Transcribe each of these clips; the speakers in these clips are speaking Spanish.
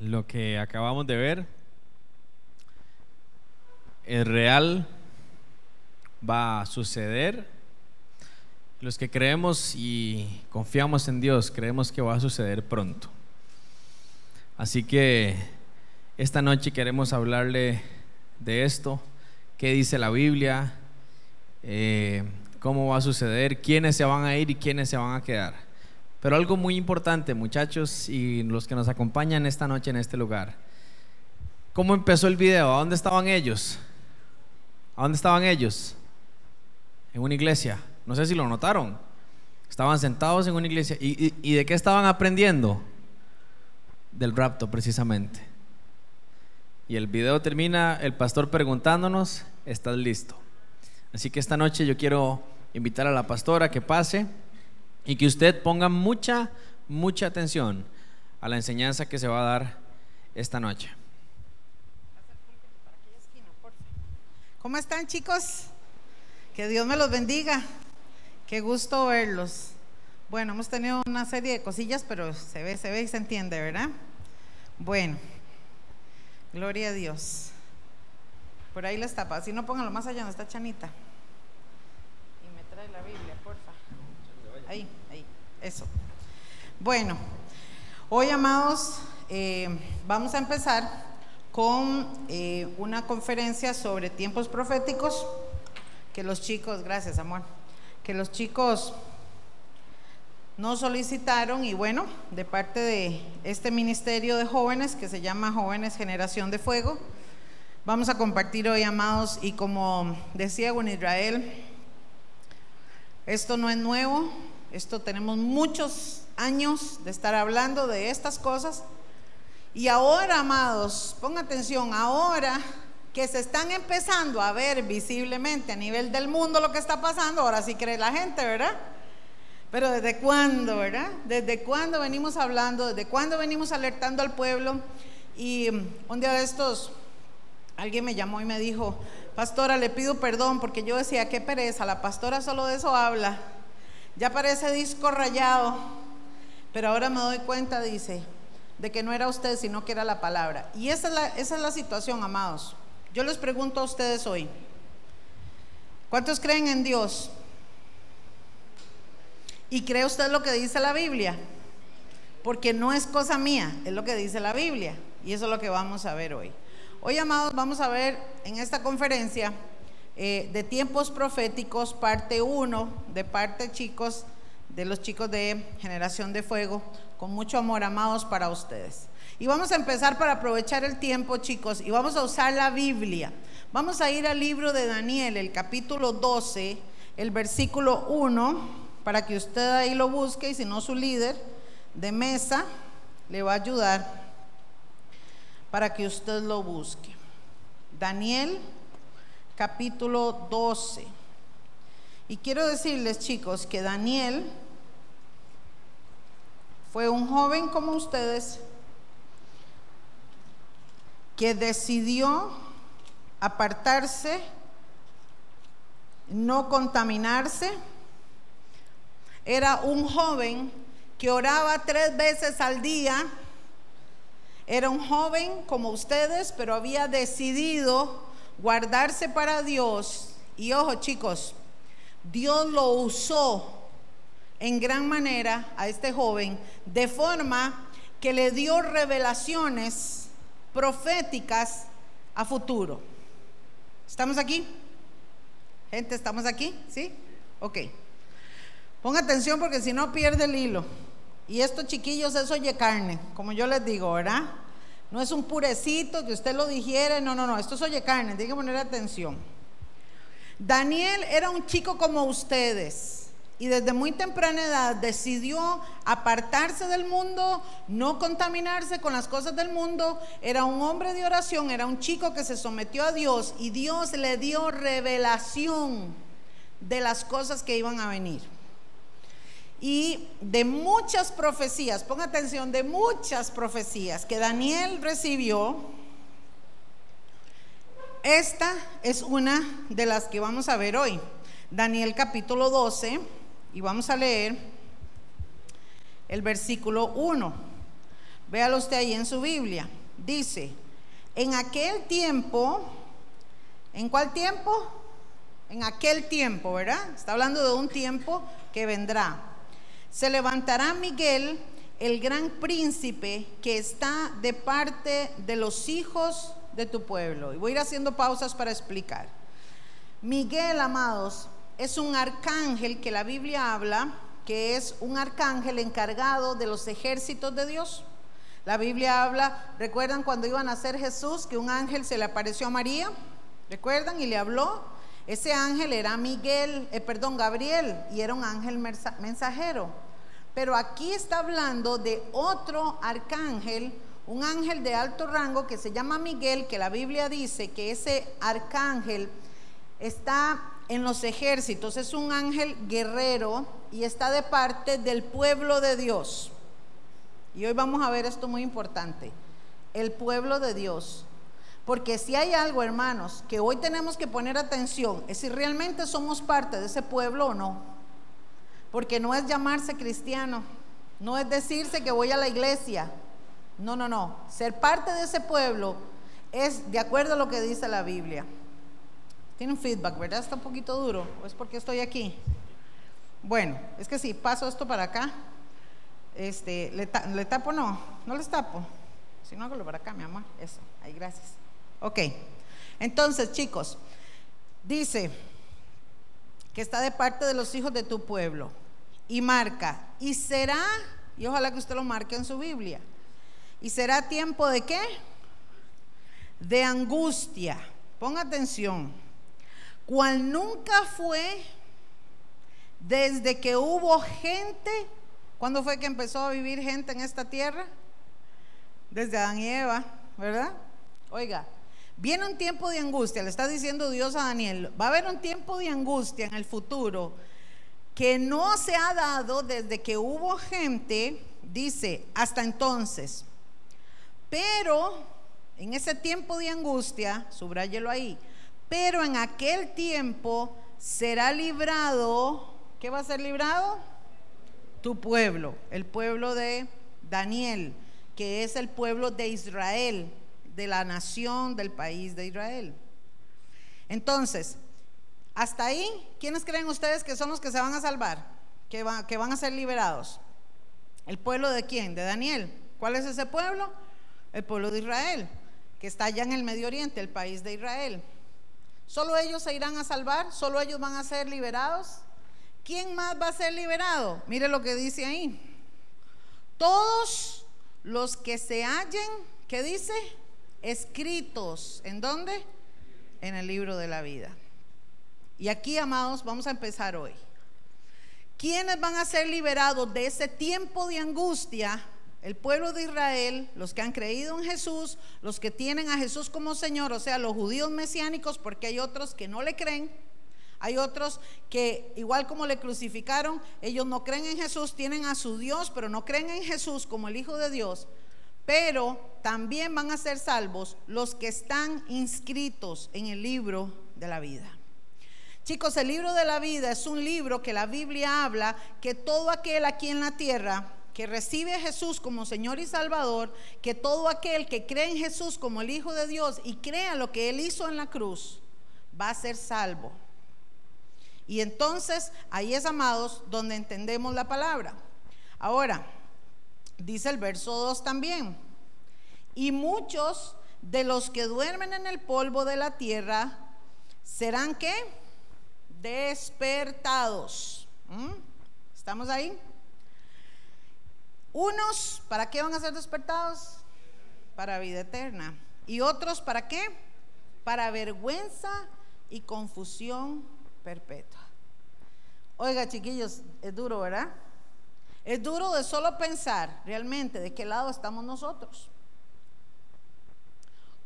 lo que acabamos de ver es real, va a suceder. Los que creemos y confiamos en Dios, creemos que va a suceder pronto. Así que esta noche queremos hablarle de esto, qué dice la Biblia, eh, cómo va a suceder, quiénes se van a ir y quiénes se van a quedar. Pero algo muy importante, muchachos y los que nos acompañan esta noche en este lugar. ¿Cómo empezó el video? ¿A dónde estaban ellos? ¿A dónde estaban ellos? En una iglesia. No sé si lo notaron. Estaban sentados en una iglesia. ¿Y, de qué estaban aprendiendo? Del rapto, precisamente. Y el video termina el pastor preguntándonos, ¿estás listo? Así que esta noche yo quiero invitar a la pastora que pase y que usted ponga mucha, mucha atención a la enseñanza que se va a dar esta noche. ¿Cómo están chicos? Que Dios me los bendiga. Qué gusto verlos. Bueno, hemos tenido una serie de cosillas, pero se ve, se ve y se entiende, ¿verdad? Bueno, gloria a Dios. Por ahí les tapa. Si no, pónganlo más allá donde está Chanita. Y me trae la Biblia, porfa. Ahí, ahí, eso. Bueno, hoy, amados, eh, vamos a empezar con eh, una conferencia sobre tiempos proféticos que los chicos, gracias amor, que los chicos nos solicitaron y bueno, de parte de este ministerio de jóvenes que se llama Jóvenes Generación de Fuego, vamos a compartir hoy, amados, y como decía en Israel, esto no es nuevo, esto tenemos muchos años de estar hablando de estas cosas. Y ahora, amados, ponga atención, ahora que se están empezando a ver visiblemente a nivel del mundo lo que está pasando, ahora sí cree la gente, ¿verdad? Pero ¿desde cuándo, verdad? ¿Desde cuándo venimos hablando? ¿Desde cuándo venimos alertando al pueblo? Y un día de estos, alguien me llamó y me dijo, pastora, le pido perdón porque yo decía, qué pereza, la pastora solo de eso habla. Ya parece disco rayado, pero ahora me doy cuenta, dice, de que no era usted, sino que era la palabra. Y esa es la, situación, amados. Yo les pregunto a ustedes hoy, ¿cuántos creen en Dios? ¿Y cree usted lo que dice la Biblia? Porque no es cosa mía, es lo que dice la Biblia. Y eso es lo que vamos a ver hoy. Hoy, amados, vamos a ver en esta conferencia eh, de tiempos proféticos, parte 1, de parte chicos, de los chicos de Generación de Fuego, con mucho amor, amados, para ustedes. Y vamos a empezar para aprovechar el tiempo, chicos, y vamos a usar la Biblia. Vamos a ir al libro de Daniel, el capítulo 12, el versículo 1, para que usted ahí lo busque, y si no su líder de mesa le va a ayudar para que usted lo busque. Daniel capítulo 12. Y quiero decirles, chicos, que Daniel fue un joven como ustedes que decidió apartarse, no contaminarse. Era un joven que oraba tres veces al día. Era un joven como ustedes, pero había decidido guardarse para Dios. Y ojo chicos, Dios lo usó en gran manera a este joven de forma que le dio revelaciones proféticas a futuro. ¿Estamos aquí? Gente, ¿estamos aquí? ¿Sí? Ok. Ponga atención porque si no pierde el hilo. Y estos chiquillos es oye carne, como yo les digo, ¿verdad? No es un purecito que usted lo digiere, no, no, no, esto es oye carne, tiene que poner atención. Daniel era un chico como ustedes y desde muy temprana edad decidió apartarse del mundo, no contaminarse con las cosas del mundo. Era un hombre de oración, era un chico que se sometió a Dios y Dios le dio revelación de las cosas que iban a venir y de muchas profecías, ponga atención, de muchas profecías que Daniel recibió, esta es una de las que vamos a ver hoy. Daniel capítulo 12, y vamos a leer el versículo 1. Véalo usted ahí en su Biblia. Dice, en aquel tiempo, ¿en cuál tiempo? En aquel tiempo, ¿verdad? Está hablando de un tiempo que vendrá. Se levantará Miguel, el gran príncipe que está de parte de los hijos de tu pueblo. Y voy a ir haciendo pausas para explicar. Miguel, amados, es un arcángel que la Biblia habla, que es un arcángel encargado de los ejércitos de Dios. La Biblia habla, ¿recuerdan cuando iban a ser Jesús que un ángel se le apareció a María? ¿Recuerdan? Y le habló. Ese ángel era Miguel, eh, perdón, Gabriel, y era un ángel mensajero. Pero aquí está hablando de otro arcángel, un ángel de alto rango que se llama Miguel, que la Biblia dice que ese arcángel está en los ejércitos, es un ángel guerrero y está de parte del pueblo de Dios. Y hoy vamos a ver esto muy importante, el pueblo de Dios. Porque si hay algo, hermanos, que hoy tenemos que poner atención, es si realmente somos parte de ese pueblo o no. Porque no es llamarse cristiano, no es decirse que voy a la iglesia. No, no, no. Ser parte de ese pueblo es de acuerdo a lo que dice la Biblia. Tiene un feedback, ¿verdad? Está un poquito duro. ¿O es porque estoy aquí? Bueno, es que si paso esto para acá, este, ¿le, ¿le tapo no? No les tapo. Si no, hágalo para acá, mi amor. Eso, ahí, gracias. Ok. Entonces, chicos, dice que está de parte de los hijos de tu pueblo. Y marca, y será, y ojalá que usted lo marque en su Biblia, y será tiempo de qué? De angustia. Ponga atención cual nunca fue desde que hubo gente. ¿Cuándo fue que empezó a vivir gente en esta tierra? Desde Adán y Eva, ¿verdad? Oiga, viene un tiempo de angustia, le está diciendo Dios a Daniel, va a haber un tiempo de angustia en el futuro que no se ha dado desde que hubo gente, dice, hasta entonces. Pero en ese tiempo de angustia, subrayelo ahí, pero en aquel tiempo será librado, ¿qué va a ser librado? Tu pueblo, el pueblo de Daniel, que es el pueblo de Israel, de la nación del país de Israel. Entonces, hasta ahí, ¿quiénes creen ustedes que son los que se van a salvar? Que, van a ser liberados. ¿El pueblo de quién? De Daniel. ¿Cuál es ese pueblo? El pueblo de Israel, que está allá en el Medio Oriente, el país de Israel. ¿Solo ellos se irán a salvar? ¿Solo ellos van a ser liberados? ¿Quién más va a ser liberado? Mire lo que dice ahí. Todos los que se hallen, ¿qué dice? Escritos. ¿En dónde? En el libro de la vida. Y aquí, amados, vamos a empezar hoy. ¿Quiénes van a ser liberados de ese tiempo de angustia el pueblo de Israel, los que han creído en Jesús, los que tienen a Jesús como Señor, o sea, los judíos mesiánicos, porque hay otros que no le creen, hay otros que igual como le crucificaron, ellos no creen en Jesús, tienen a su Dios, pero no creen en Jesús como el Hijo de Dios. Pero también van a ser salvos los que están inscritos en el libro de la vida. Chicos, el libro de la vida es un libro que la Biblia habla que todo aquel aquí en la tierra que recibe a Jesús como Señor y Salvador, que todo aquel que cree en Jesús como el Hijo de Dios y crea lo que Él hizo en la cruz, va a ser salvo. Y entonces ahí es, amados, donde entendemos la palabra. Ahora, dice el verso 2 también, y muchos de los que duermen en el polvo de la tierra serán qué? Despertados. ¿Mm? ¿Estamos ahí? Unos, ¿para qué van a ser despertados? Para vida eterna. ¿Y otros para qué? Para vergüenza y confusión perpetua. Oiga, chiquillos, es duro, ¿verdad? Es duro de solo pensar realmente de qué lado estamos nosotros.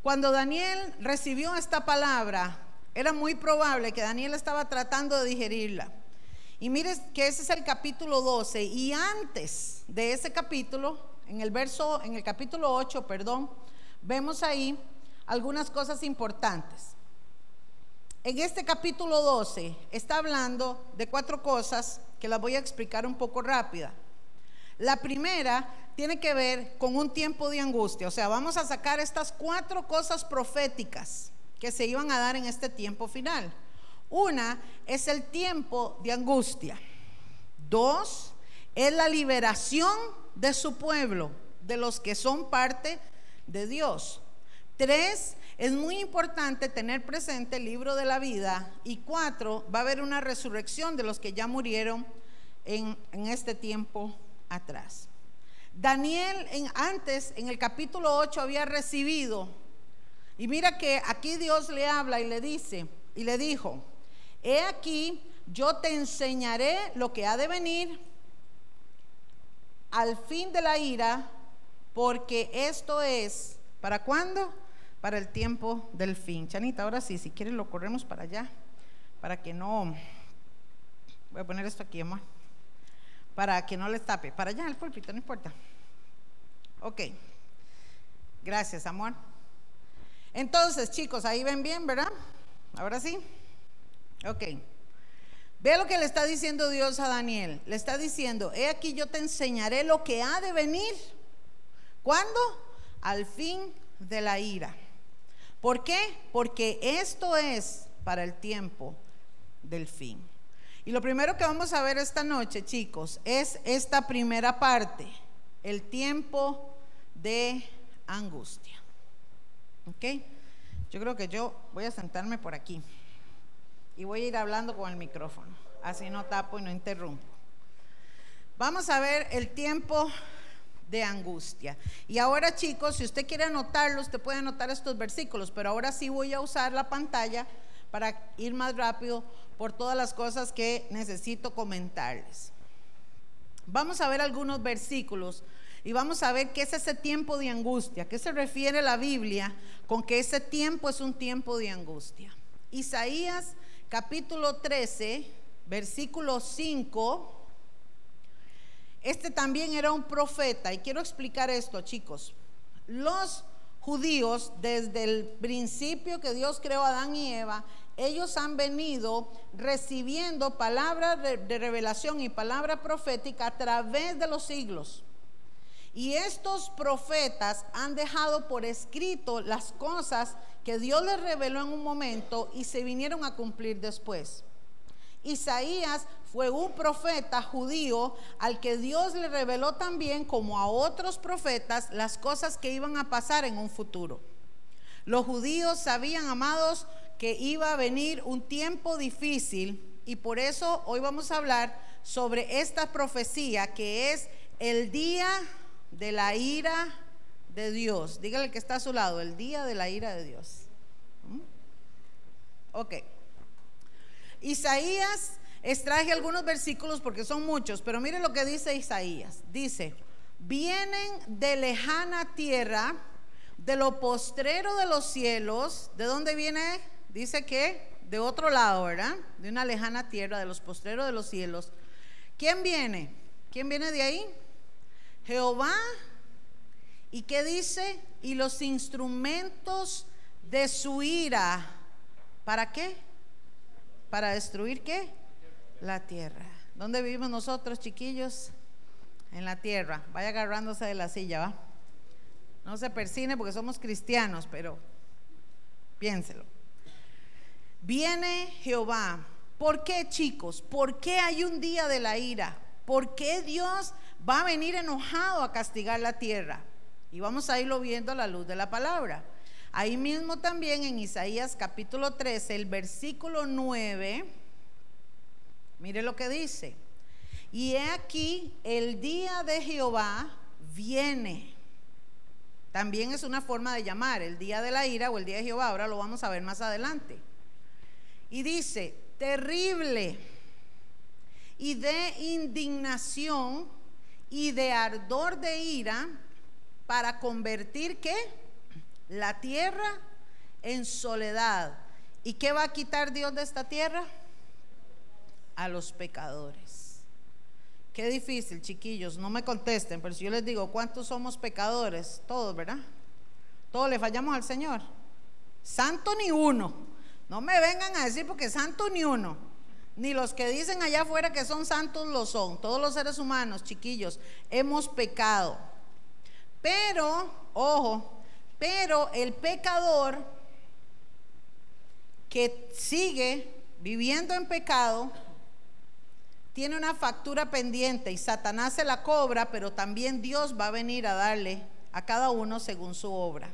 Cuando Daniel recibió esta palabra, era muy probable que Daniel estaba tratando de digerirla. Y mire que ese es el capítulo 12 y antes de ese capítulo, en el verso en el capítulo 8, perdón, vemos ahí algunas cosas importantes. En este capítulo 12 está hablando de cuatro cosas que las voy a explicar un poco rápida. La primera tiene que ver con un tiempo de angustia. O sea, vamos a sacar estas cuatro cosas proféticas que se iban a dar en este tiempo final. Una es el tiempo de angustia. Dos es la liberación de su pueblo, de los que son parte de Dios. Tres, es muy importante tener presente el libro de la vida. Y cuatro, va a haber una resurrección de los que ya murieron en, este tiempo atrás. Daniel en, antes, en el capítulo 8, había recibido, y mira que aquí Dios le habla y le dice, y le dijo, he aquí, yo te enseñaré lo que ha de venir al fin de la ira, porque esto es, ¿para cuándo? Para el tiempo del fin. Chanita, ahora sí, si quieres lo corremos para allá, para que no, voy a poner esto aquí, amor, para que no les tape, para allá el púlpito, no importa. Ok, gracias, amor. Entonces, chicos, ahí ven bien, ¿verdad? Ahora sí. Ok. Ve lo que le está diciendo Dios a Daniel. Le está diciendo, he aquí yo te enseñaré lo que ha de venir. ¿Cuándo? Al fin de la ira. ¿Por qué? Porque esto es para el tiempo del fin. Y lo primero que vamos a ver esta noche, chicos, es esta primera parte, el tiempo de angustia. ¿Ok? Yo creo que yo voy a sentarme por aquí y voy a ir hablando con el micrófono. Así no tapo y no interrumpo. Vamos a ver el tiempo de angustia. Y ahora chicos, si usted quiere anotarlo, usted puede anotar estos versículos, pero ahora sí voy a usar la pantalla para ir más rápido por todas las cosas que necesito comentarles. Vamos a ver algunos versículos y vamos a ver qué es ese tiempo de angustia, qué se refiere la Biblia con que ese tiempo es un tiempo de angustia. Isaías capítulo 13, versículo 5. Este también era un profeta y quiero explicar esto, chicos. Los judíos, desde el principio que Dios creó a Adán y Eva, ellos han venido recibiendo palabras de revelación y palabra profética a través de los siglos. Y estos profetas han dejado por escrito las cosas que Dios les reveló en un momento y se vinieron a cumplir después. Isaías fue un profeta judío al que Dios le reveló también, como a otros profetas, las cosas que iban a pasar en un futuro. Los judíos sabían, amados, que iba a venir un tiempo difícil y por eso hoy vamos a hablar sobre esta profecía que es el día de la ira de Dios. Dígale que está a su lado, el día de la ira de Dios. ¿Mm? Ok. Isaías, extraje algunos versículos porque son muchos, pero mire lo que dice Isaías. Dice, vienen de lejana tierra, de lo postrero de los cielos. ¿De dónde viene? Dice que de otro lado, ¿verdad? De una lejana tierra, de los postreros de los cielos. ¿Quién viene? ¿Quién viene de ahí? Jehová, ¿y qué dice? Y los instrumentos de su ira, ¿para qué? ¿Para destruir qué? La tierra. ¿Dónde vivimos nosotros, chiquillos? En la tierra. Vaya agarrándose de la silla, ¿va? No se persine porque somos cristianos, pero piénselo. Viene Jehová. ¿Por qué, chicos? ¿Por qué hay un día de la ira? ¿Por qué Dios va a venir enojado a castigar la tierra? Y vamos a irlo viendo a la luz de la palabra. Ahí mismo también en Isaías capítulo 13, el versículo 9, mire lo que dice. Y he aquí, el día de Jehová viene. También es una forma de llamar el día de la ira o el día de Jehová. Ahora lo vamos a ver más adelante. Y dice, terrible y de indignación y de ardor de ira para convertir qué? La tierra en soledad. ¿Y qué va a quitar Dios de esta tierra? A los pecadores. Qué difícil, chiquillos, no me contesten, pero si yo les digo, ¿cuántos somos pecadores? Todos, ¿verdad? Todos le fallamos al Señor. Santo ni uno. No me vengan a decir porque santo ni uno ni los que dicen allá afuera que son santos lo son. Todos los seres humanos, chiquillos, hemos pecado. Pero, ojo, pero el pecador que sigue viviendo en pecado tiene una factura pendiente y Satanás se la cobra, pero también Dios va a venir a darle a cada uno según su obra.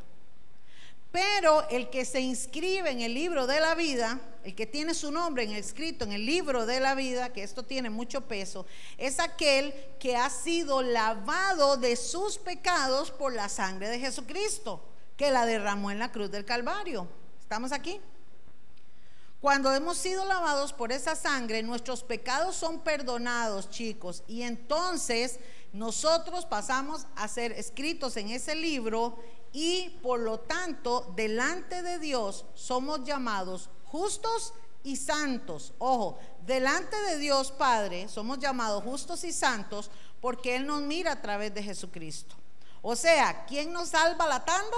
Pero el que se inscribe en el libro de la vida, el que tiene su nombre escrito en el libro de la vida, que esto tiene mucho peso, es aquel que ha sido lavado de sus pecados por la sangre de Jesucristo, que la derramó en la cruz del Calvario. ¿Estamos aquí? Cuando hemos sido lavados por esa sangre, nuestros pecados son perdonados, chicos, y entonces nosotros pasamos a ser escritos en ese libro y por lo tanto delante de Dios somos llamados justos y santos. Ojo, delante de Dios Padre somos llamados justos y santos porque Él nos mira a través de Jesucristo. O sea, ¿quién nos salva la tanda?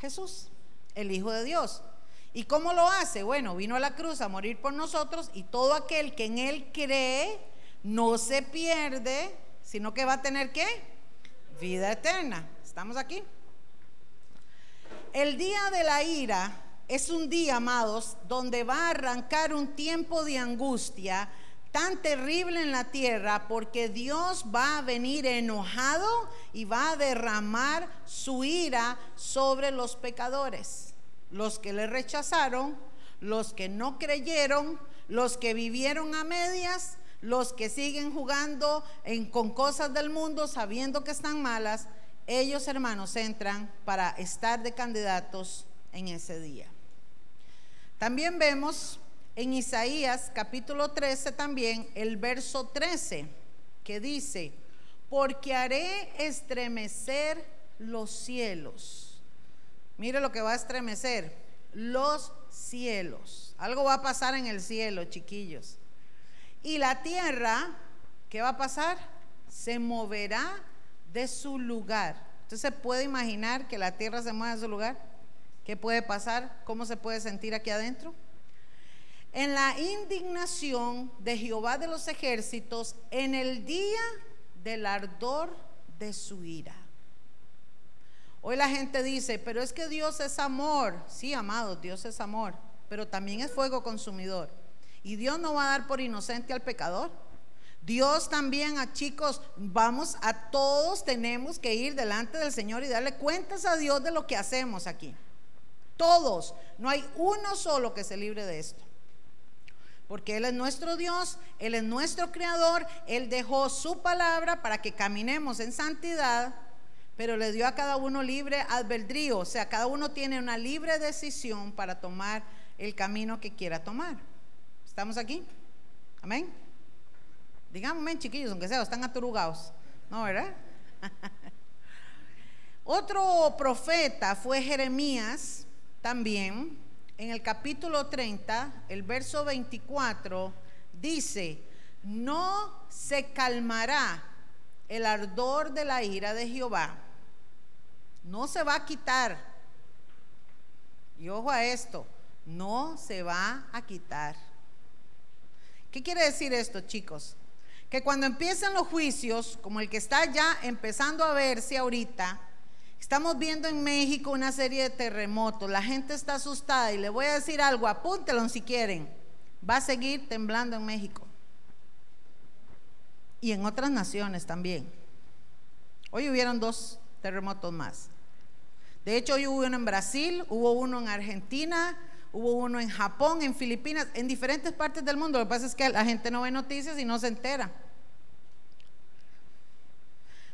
Jesús, el Hijo de Dios. ¿Y cómo lo hace? Bueno, vino a la cruz a morir por nosotros y todo aquel que en Él cree no se pierde, sino que va a tener qué? Vida eterna. ¿Estamos aquí? El día de la ira es un día, amados, donde va a arrancar un tiempo de angustia tan terrible en la tierra porque Dios va a venir enojado y va a derramar su ira sobre los pecadores, los que le rechazaron, los que no creyeron, los que vivieron a medias, los que siguen jugando con cosas del mundo sabiendo que están malas ellos, hermanos, entran para estar de candidatos en ese día. También vemos en Isaías capítulo 13 también el verso 13 que dice, porque haré estremecer los cielos. Mire lo que va a estremecer, los cielos. Algo va a pasar en el cielo, chiquillos. Y la tierra, ¿qué va a pasar? Se moverá de su lugar. Entonces, ¿se puede imaginar que la tierra se mueva de su lugar? ¿Qué puede pasar? ¿Cómo se puede sentir aquí adentro? En la indignación de Jehová de los ejércitos, en el día del ardor de su ira. Hoy la gente dice, pero es que Dios es amor. Sí, amado, Dios es amor, pero también es fuego consumidor. Y Dios no va a dar por inocente al pecador. Dios también a chicos, vamos a todos tenemos que ir delante del Señor y darle cuentas a Dios de lo que hacemos aquí. Todos, no hay uno solo que se libre de esto. Porque Él es nuestro Dios, Él es nuestro creador, Él dejó su palabra para que caminemos en santidad, pero le dio a cada uno libre albedrío, o sea, cada uno tiene una libre decisión para tomar el camino que quiera tomar. ¿Estamos aquí? Amén. Díganme, chiquillos, aunque sea, están aturugados. ¿No, verdad? Otro profeta fue Jeremías también. En el capítulo 30, el verso 24, dice, no se calmará el ardor de la ira de Jehová. No se va a quitar. Y ojo a esto, no se va a quitar. ¿Qué quiere decir esto, chicos? que cuando empiezan los juicios, como el que está ya empezando a verse ahorita, estamos viendo en México una serie de terremotos, la gente está asustada y le voy a decir algo, apúntelo si quieren, va a seguir temblando en México y en otras naciones también. Hoy hubieron dos terremotos más. De hecho, hoy hubo uno en Brasil, hubo uno en Argentina, hubo uno en Japón, en Filipinas, en diferentes partes del mundo. Lo que pasa es que la gente no ve noticias y no se entera.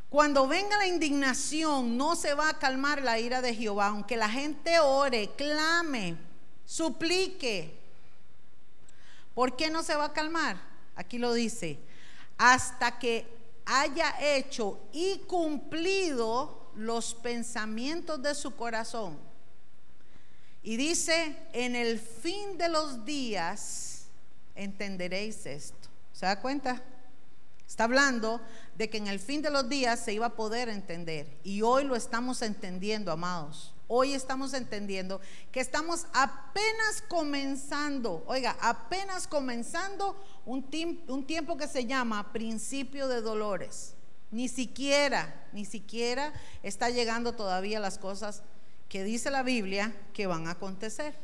Cuando venga la indignación, no se va a calmar la ira de Jehová, aunque la gente ore, clame, suplique. ¿Por qué no se va a calmar? Aquí lo dice, hasta que haya hecho y cumplido los pensamientos de su corazón. Y dice, en el fin de los días entenderéis esto. ¿Se da cuenta? Está hablando de que en el fin de los días se iba a poder entender. Y hoy lo estamos entendiendo, amados. Hoy estamos entendiendo que estamos apenas comenzando, oiga, apenas comenzando un, tiempo que se llama principio de dolores. Ni siquiera, ni siquiera está llegando todavía las cosas que dice la Biblia que van a acontecer.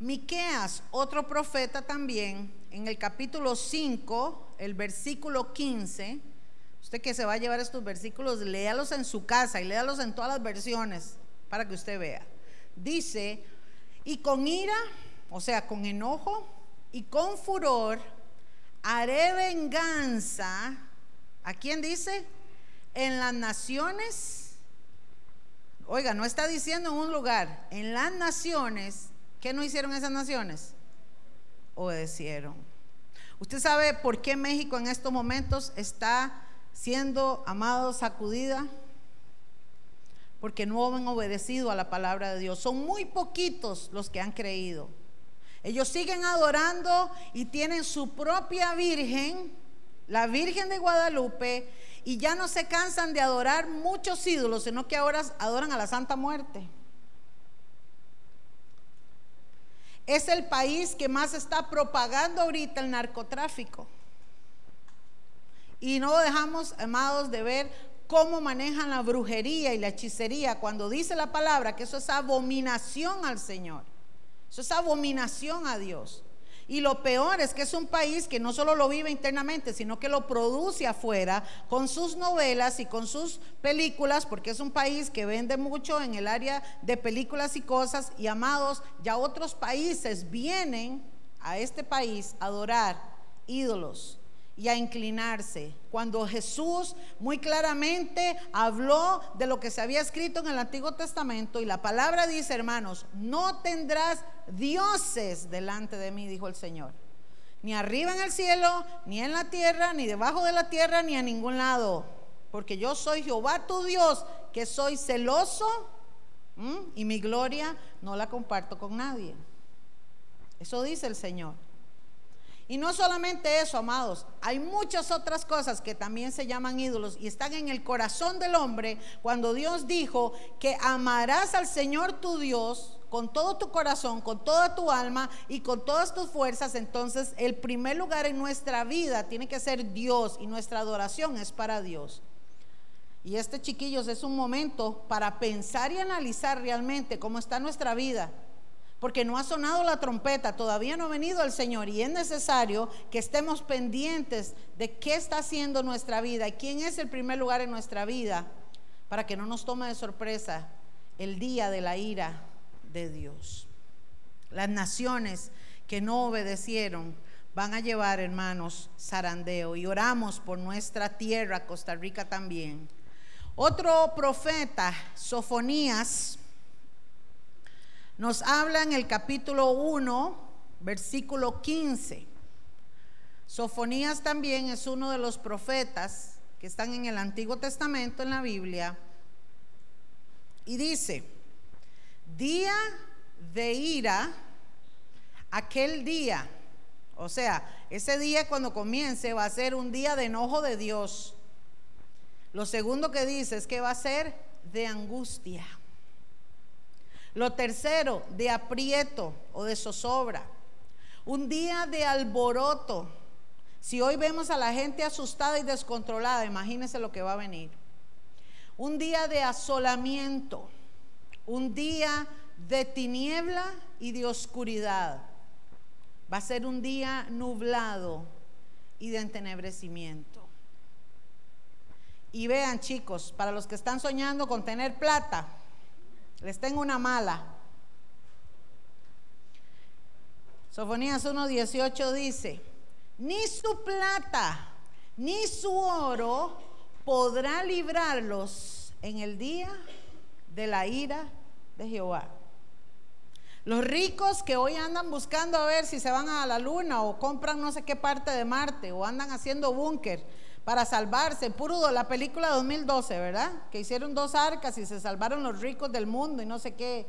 Miqueas, otro profeta también, en el capítulo 5, el versículo 15, usted que se va a llevar estos versículos, léalos en su casa y léalos en todas las versiones para que usted vea. Dice, y con ira, o sea, con enojo y con furor, haré venganza. ¿A quién dice? En las naciones. Oiga, no está diciendo en un lugar, en las naciones. ¿Qué no hicieron esas naciones? Obedecieron. ¿Usted sabe por qué México en estos momentos está siendo amado, sacudida? Porque no han obedecido a la palabra de Dios. Son muy poquitos los que han creído. Ellos siguen adorando y tienen su propia Virgen, la Virgen de Guadalupe, y ya no se cansan de adorar muchos ídolos, sino que ahora adoran a la Santa Muerte. Es el país que más está propagando ahorita el narcotráfico. Y no dejamos, amados, de ver cómo manejan la brujería y la hechicería cuando dice la palabra que eso es abominación al Señor. Eso es abominación a Dios. Y lo peor es que es un país que no solo lo vive internamente, sino que lo produce afuera con sus novelas y con sus películas, porque es un país que vende mucho en el área de películas y cosas. Y amados, ya otros países vienen a este país a adorar ídolos y a inclinarse. Cuando Jesús muy claramente habló de lo que se había escrito en el Antiguo Testamento y la palabra dice, hermanos, no tendrás dioses delante de mí, dijo el Señor. Ni arriba en el cielo, ni en la tierra, ni debajo de la tierra, ni a ningún lado. Porque yo soy Jehová tu Dios, que soy celoso y mi gloria no la comparto con nadie. Eso dice el Señor. Y no solamente eso, amados, hay muchas otras cosas que también se llaman ídolos y están en el corazón del hombre cuando Dios dijo que amarás al Señor tu Dios con todo tu corazón, con toda tu alma y con todas tus fuerzas, entonces el primer lugar en nuestra vida tiene que ser Dios y nuestra adoración es para Dios. Y este, chiquillos, es un momento para pensar y analizar realmente cómo está nuestra vida porque no ha sonado la trompeta, todavía no ha venido el Señor y es necesario que estemos pendientes de qué está haciendo nuestra vida y quién es el primer lugar en nuestra vida para que no nos tome de sorpresa el día de la ira de Dios. Las naciones que no obedecieron van a llevar, hermanos, zarandeo y oramos por nuestra tierra, Costa Rica también. Otro profeta, Sofonías, nos habla en el capítulo 1, versículo 15. Sofonías también es uno de los profetas que están en el Antiguo Testamento en la Biblia. Y dice, día de ira, aquel día, o sea, ese día cuando comience va a ser un día de enojo de Dios. Lo segundo que dice es que va a ser de angustia. Lo tercero, de aprieto o de zozobra. Un día de alboroto. Si hoy vemos a la gente asustada y descontrolada, imagínense lo que va a venir. Un día de asolamiento. Un día de tiniebla y de oscuridad. Va a ser un día nublado y de entenebrecimiento. Y vean chicos, para los que están soñando con tener plata, les tengo una mala. Sofonías 1.18 dice, ni su plata, ni su oro podrá librarlos en el día de la ira de Jehová. Los ricos que hoy andan buscando a ver si se van a la luna o compran no sé qué parte de Marte o andan haciendo búnker para salvarse. Puro la película 2012, ¿verdad? Que hicieron dos arcas y se salvaron los ricos del mundo y no sé qué.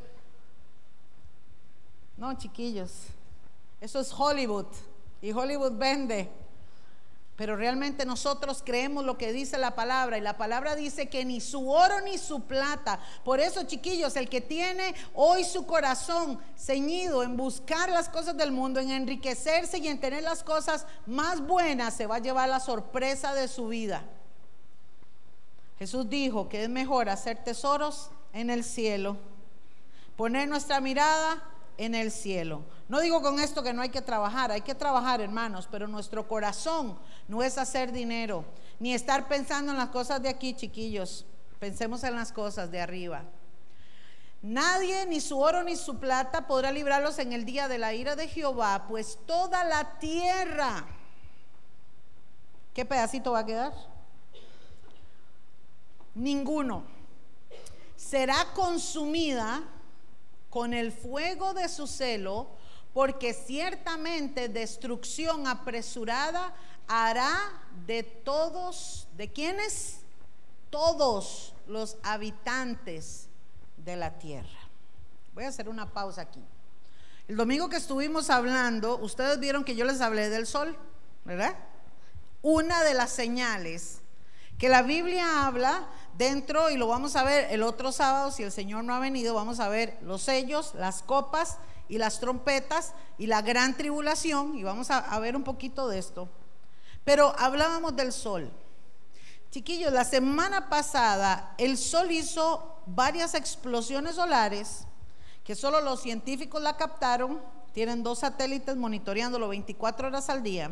No, chiquillos, eso es Hollywood y Hollywood vende. Pero realmente nosotros creemos lo que dice la palabra y la palabra dice que ni su oro ni su plata. Por eso, chiquillos, el que tiene hoy su corazón ceñido en buscar las cosas del mundo, en enriquecerse y en tener las cosas más buenas, se va a llevar la sorpresa de su vida. Jesús dijo que es mejor hacer tesoros en el cielo, poner nuestra mirada en el cielo. No digo con esto que no hay que trabajar, hay que trabajar hermanos, pero nuestro corazón no es hacer dinero, ni estar pensando en las cosas de aquí, chiquillos. Pensemos en las cosas de arriba. Nadie, ni su oro ni su plata, podrá librarlos en el día de la ira de Jehová, pues toda la tierra, ¿qué pedacito va a quedar? ninguno, será consumida con el fuego de su celo, porque ciertamente destrucción apresurada hará de todos, ¿de quiénes? Todos los habitantes de la tierra. Voy a hacer una pausa aquí. El domingo que estuvimos hablando, ustedes vieron que yo les hablé del sol, ¿verdad? Una de las señales que la Biblia habla dentro, y lo vamos a ver el otro sábado, si el Señor no ha venido, vamos a ver los sellos, las copas y las trompetas y la gran tribulación, y vamos a, ver un poquito de esto. Pero hablábamos del sol. Chiquillos, la semana pasada el sol hizo varias explosiones solares que solo los científicos la captaron, tienen dos satélites monitoreándolo 24 horas al día.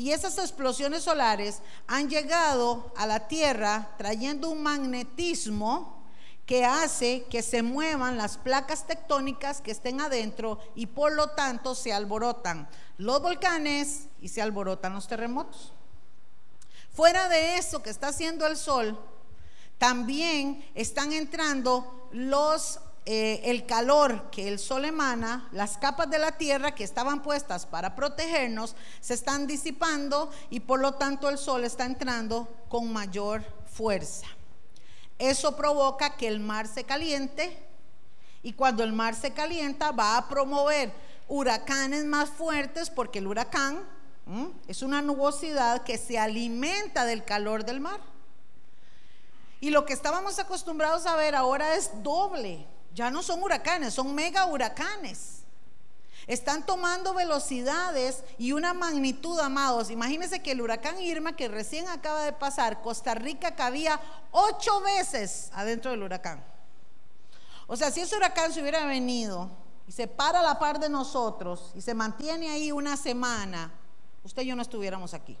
Y esas explosiones solares han llegado a la Tierra trayendo un magnetismo que hace que se muevan las placas tectónicas que estén adentro y por lo tanto se alborotan los volcanes y se alborotan los terremotos. Fuera de eso que está haciendo el Sol, también están entrando los eh, el calor que el sol emana, las capas de la tierra que estaban puestas para protegernos, se están disipando y por lo tanto el sol está entrando con mayor fuerza. Eso provoca que el mar se caliente y cuando el mar se calienta va a promover huracanes más fuertes porque el huracán es una nubosidad que se alimenta del calor del mar. Y lo que estábamos acostumbrados a ver ahora es doble. Ya no son huracanes, son mega huracanes. Están tomando velocidades y una magnitud, amados. Imagínense que el huracán Irma que recién acaba de pasar, Costa Rica cabía ocho veces adentro del huracán. O sea, si ese huracán se hubiera venido y se para a la par de nosotros y se mantiene ahí una semana, usted y yo no estuviéramos aquí.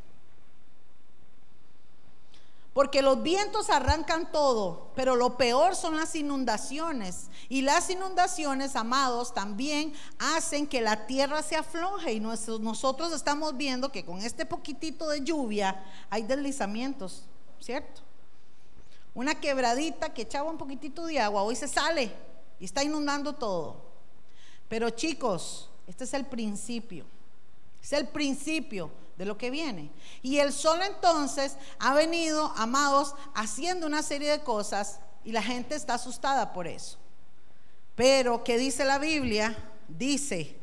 Porque los vientos arrancan todo, pero lo peor son las inundaciones. Y las inundaciones, amados, también hacen que la tierra se afloje. Y nosotros estamos viendo que con este poquitito de lluvia hay deslizamientos, ¿cierto? Una quebradita que echaba un poquitito de agua, hoy se sale y está inundando todo. Pero chicos, este es el principio. Es el principio de lo que viene. Y el sol entonces ha venido, amados, haciendo una serie de cosas y la gente está asustada por eso. Pero, ¿qué dice la Biblia? Dice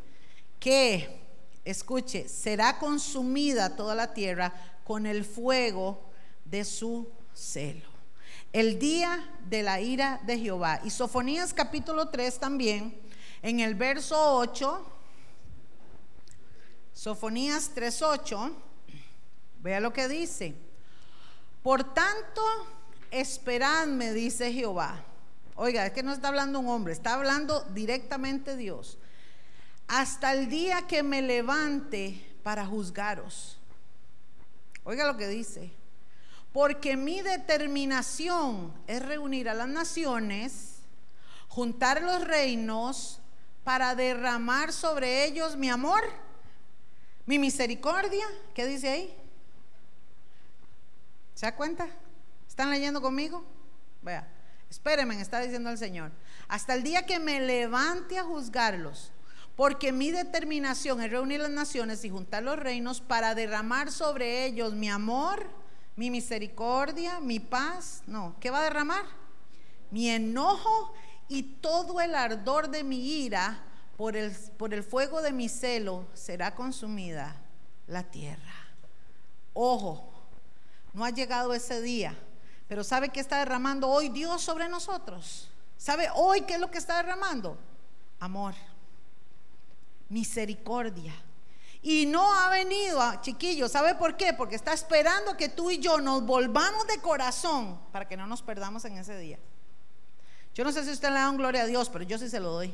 que, escuche, será consumida toda la tierra con el fuego de su celo. El día de la ira de Jehová. Y Sofonías capítulo 3 también, en el verso 8 Sofonías 3:8, vea lo que dice. Por tanto, esperadme, dice Jehová. Oiga, es que no está hablando un hombre, está hablando directamente Dios. Hasta el día que me levante para juzgaros. Oiga lo que dice. Porque mi determinación es reunir a las naciones, juntar los reinos para derramar sobre ellos mi amor mi misericordia, ¿qué dice ahí? ¿Se da cuenta? ¿Están leyendo conmigo? Vea, espérenme, está diciendo el Señor. Hasta el día que me levante a juzgarlos, porque mi determinación es reunir las naciones y juntar los reinos para derramar sobre ellos mi amor, mi misericordia, mi paz. No, ¿qué va a derramar? Mi enojo y todo el ardor de mi ira por el, por el fuego de mi celo será consumida la tierra. Ojo, no ha llegado ese día, pero ¿sabe qué está derramando hoy Dios sobre nosotros? ¿Sabe hoy qué es lo que está derramando? Amor, misericordia. Y no ha venido, a, chiquillos, ¿sabe por qué? Porque está esperando que tú y yo nos volvamos de corazón para que no nos perdamos en ese día. Yo no sé si usted le da un gloria a Dios, pero yo sí se lo doy.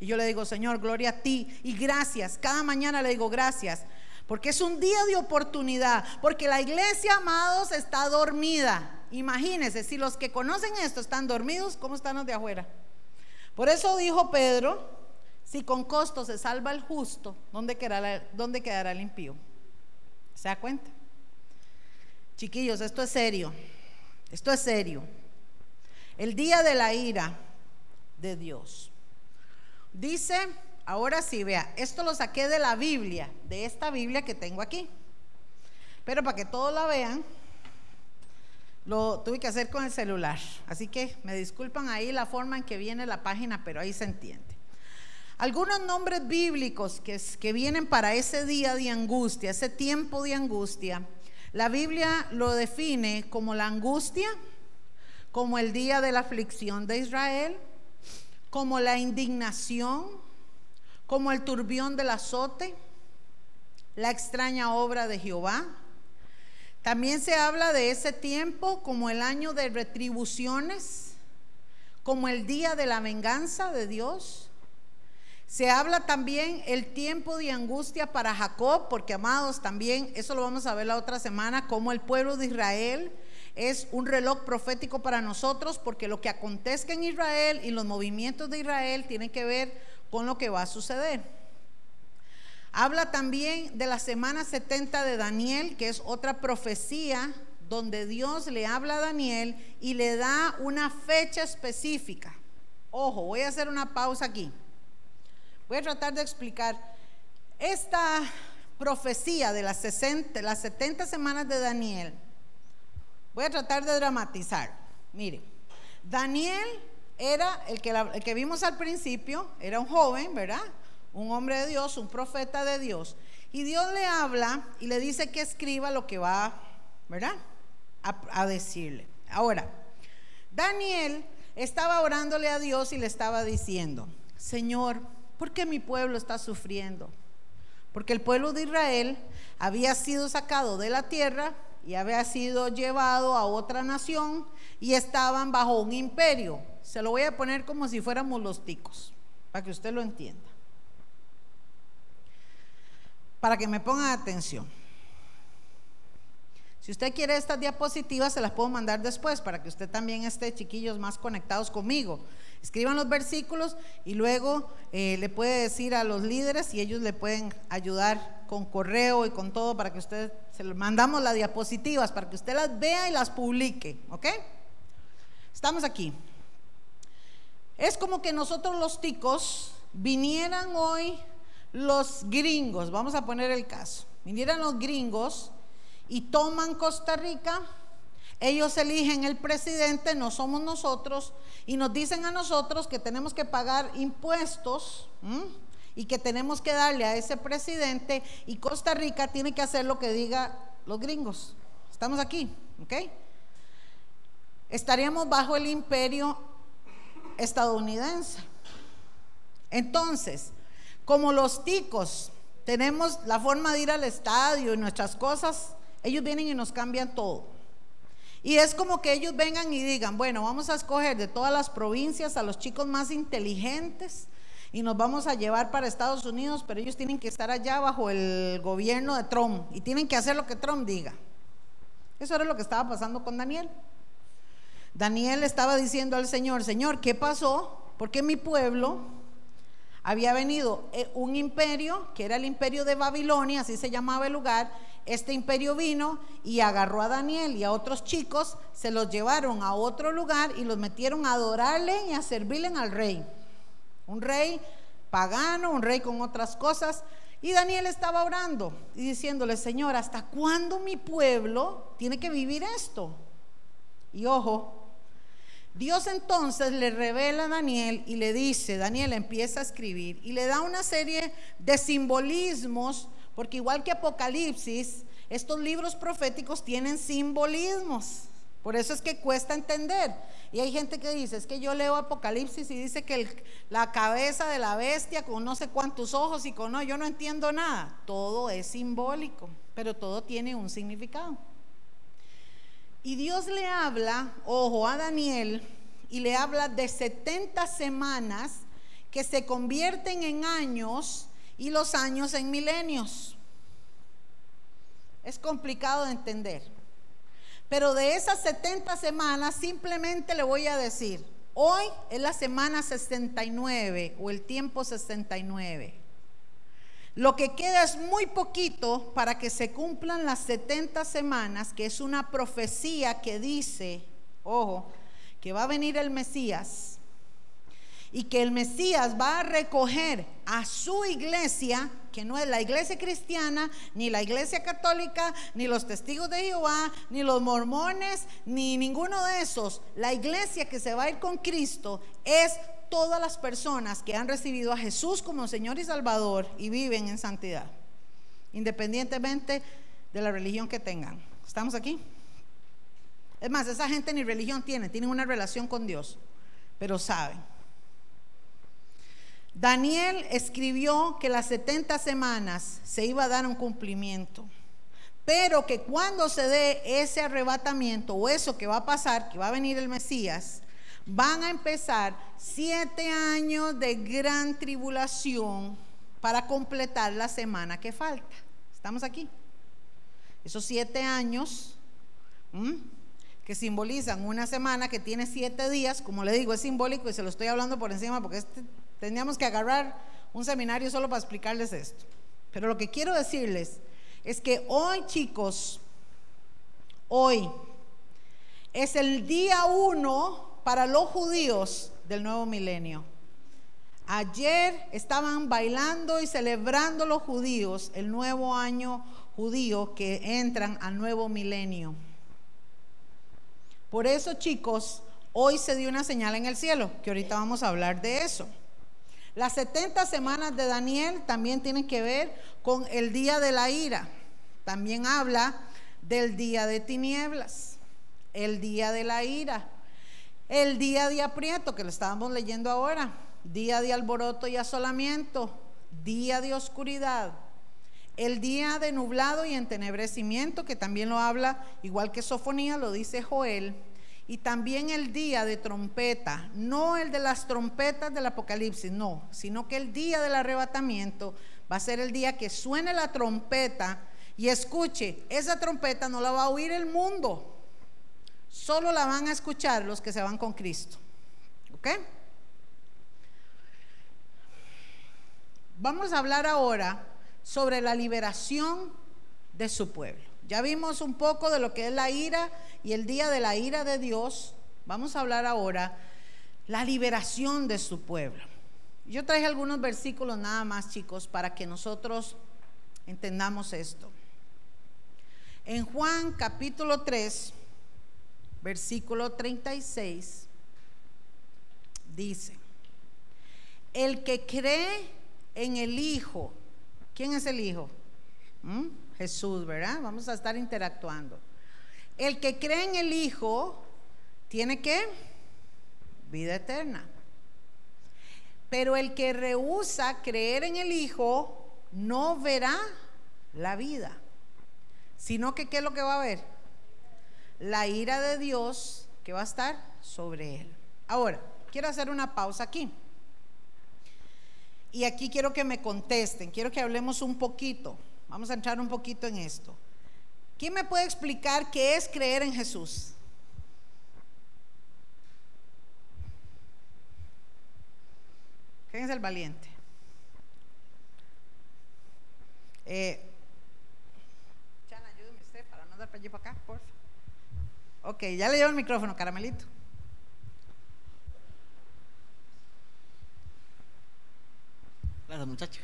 Y yo le digo, Señor, gloria a ti y gracias. Cada mañana le digo gracias. Porque es un día de oportunidad. Porque la iglesia, amados, está dormida. Imagínense, si los que conocen esto están dormidos, ¿cómo están los de afuera? Por eso dijo Pedro, si con costo se salva el justo, ¿dónde quedará, el impío? ¿Se da cuenta? Chiquillos, esto es serio. Esto es serio. El día de la ira de Dios. Dice, ahora sí, vea, esto lo saqué de la Biblia, de esta Biblia que tengo aquí. Pero para que todos la vean, lo tuve que hacer con el celular. Así que me disculpan ahí la forma en que viene la página, pero ahí se entiende. Algunos nombres bíblicos que, que vienen para ese día de angustia, ese tiempo de angustia, la Biblia lo define como la angustia, como el día de la aflicción de Israel, como la indignación, como el turbión del azote, la extraña obra de Jehová. También se habla de ese tiempo como el año de retribuciones, como el día de la venganza de Dios se habla también el tiempo de angustia para Jacob, porque amados, también, eso lo vamos a ver la otra semana, como el pueblo de Israel es un reloj profético para nosotros, porque lo que acontezca en Israel y los movimientos de Israel tienen que ver con lo que va a suceder. Habla también de la semana 70 de Daniel, que es otra profecía donde Dios le habla a Daniel y le da una fecha específica. Ojo, voy a hacer una pausa aquí. Voy a tratar de explicar esta profecía de las, 60, las 70 semanas de Daniel. Voy a tratar de dramatizar. Mire, Daniel era el que, el que vimos al principio, era un joven, ¿verdad? Un hombre de Dios, un profeta de Dios. Y Dios le habla y le dice que escriba lo que va, ¿verdad? A, a, decirle. Ahora, Daniel estaba orándole a Dios y le estaba diciendo, Señor, ¿Por qué mi pueblo está sufriendo? Porque el pueblo de Israel había sido sacado de la tierra y había sido llevado a otra nación y estaban bajo un imperio. Se lo voy a poner como si fuéramos los ticos, para que usted lo entienda. Para que me pongan atención. Si usted quiere estas diapositivas, se las puedo mandar después para que usted también esté, chiquillos, más conectados conmigo. Escriban los versículos y luego eh, le puede decir a los líderes y ellos le pueden ayudar con correo y con todo para que usted, se le mandamos las diapositivas para que usted las vea y las publique, ¿ok? Estamos aquí. Es como que nosotros los ticos vinieran hoy los gringos, vamos a poner el caso, vinieran los gringos y toman Costa Rica ellos eligen el presidente, no somos nosotros, y nos dicen a nosotros que tenemos que pagar impuestos y que tenemos que darle a ese presidente, y Costa Rica tiene que hacer lo que diga los gringos. Estamos aquí, ¿ok? Estaríamos bajo el imperio estadounidense. Entonces, como los ticos tenemos la forma de ir al estadio y nuestras cosas, ellos vienen y nos cambian todo. Y es como que ellos vengan y digan, bueno, vamos a escoger de todas las provincias a los chicos más inteligentes y nos vamos a llevar para Estados Unidos, pero ellos tienen que estar allá bajo el gobierno de Trump y tienen que hacer lo que Trump diga. Eso era lo que estaba pasando con Daniel. Daniel estaba diciendo al Señor, Señor, ¿qué pasó? Porque mi pueblo había venido eh, un imperio, que era el imperio de Babilonia, así se llamaba el lugar, este imperio vino y agarró a Daniel y a otros chicos, se los llevaron a otro lugar y los metieron a adorarle y a servirle al rey. Un rey pagano, un rey con otras cosas. Y Daniel estaba orando y diciéndole, Señor, ¿hasta cuándo mi pueblo tiene que vivir esto? Y ojo, Dios entonces le revela a Daniel y le dice, Daniel empieza a escribir y le da una serie de simbolismos porque igual que Apocalipsis, estos libros proféticos tienen simbolismos. Por eso es que cuesta entender. Y hay gente que dice, es que yo leo Apocalipsis y dice que la cabeza de la bestia con no sé cuántos ojos y con no, yo no entiendo nada. Todo es simbólico, pero todo tiene un significado. Y Dios le habla, ojo, a Daniel y le habla de 70 semanas que se convierten en años y los años en milenios. Es complicado de entender. Pero de esas 70 semanas simplemente le voy a decir, hoy es la semana 69 o el tiempo 69. Lo que queda es muy poquito para que se cumplan las 70 semanas, que es una profecía que dice, ojo, que va a venir el Mesías y que el Mesías va a recoger a su iglesia, que no es la iglesia cristiana, ni la iglesia católica, ni los testigos de Jehová, ni los mormones, ni ninguno de esos. La iglesia que se va a ir con Cristo es todas las personas que han recibido a Jesús como Señor y Salvador y viven en santidad, independientemente de la religión que tengan. ¿Estamos aquí? Es más, esa gente ni religión tiene, tienen una relación con Dios, pero saben. Daniel escribió que las 70 semanas se iba a dar un cumplimiento, pero que cuando se dé ese arrebatamiento o eso que va a pasar, que va a venir el Mesías, van a empezar siete años de gran tribulación para completar la semana que falta. ¿Estamos aquí? Esos siete años que simbolizan una semana que tiene siete días, como le digo, es simbólico y se lo estoy hablando por encima porque este, tendríamos que agarrar un seminario solo para explicarles esto. Pero lo que quiero decirles es que hoy, chicos, hoy es el día uno para los judíos del nuevo milenio. Ayer estaban bailando y celebrando los judíos el nuevo año judío que entran al nuevo milenio. Por eso, chicos, hoy se dio una señal en el cielo, que ahorita vamos a hablar de eso. Las 70 semanas de Daniel también tienen que ver con el día de la ira. También habla del día de tinieblas, el día de la ira. El día de aprieto, que lo estábamos leyendo ahora, día de alboroto y asolamiento, día de oscuridad, el día de nublado y entenebrecimiento, que también lo habla, igual que Sofonía, lo dice Joel, y también el día de trompeta, no el de las trompetas del Apocalipsis, no, sino que el día del arrebatamiento va a ser el día que suene la trompeta y escuche, esa trompeta no la va a oír el mundo, Solo la van a escuchar los que se van con Cristo. ¿Ok? Vamos a hablar ahora sobre la liberación de su pueblo. Ya vimos un poco de lo que es la ira y el día de la ira de Dios. Vamos a hablar ahora la liberación de su pueblo. Yo traje algunos versículos nada más, chicos, para que nosotros entendamos esto. En Juan capítulo 3, versículo 36, dice, el que cree en el Hijo, ¿quién es el Hijo? ¿Mm? Jesús, ¿verdad? Vamos a estar interactuando. El que cree en el Hijo tiene que vida eterna. Pero el que rehúsa creer en el Hijo no verá la vida, sino que ¿qué es lo que va a ver? La ira de Dios que va a estar sobre él. Ahora, quiero hacer una pausa aquí. Y aquí quiero que me contesten, quiero que hablemos un poquito. Vamos a entrar un poquito en esto. ¿Quién me puede explicar qué es creer en Jesús? ¿Quién es el valiente? Eh, Chan, ayúdeme usted para no dar para para acá, por favor. Ok, ya le llevo el micrófono, caramelito. Gracias, muchacho.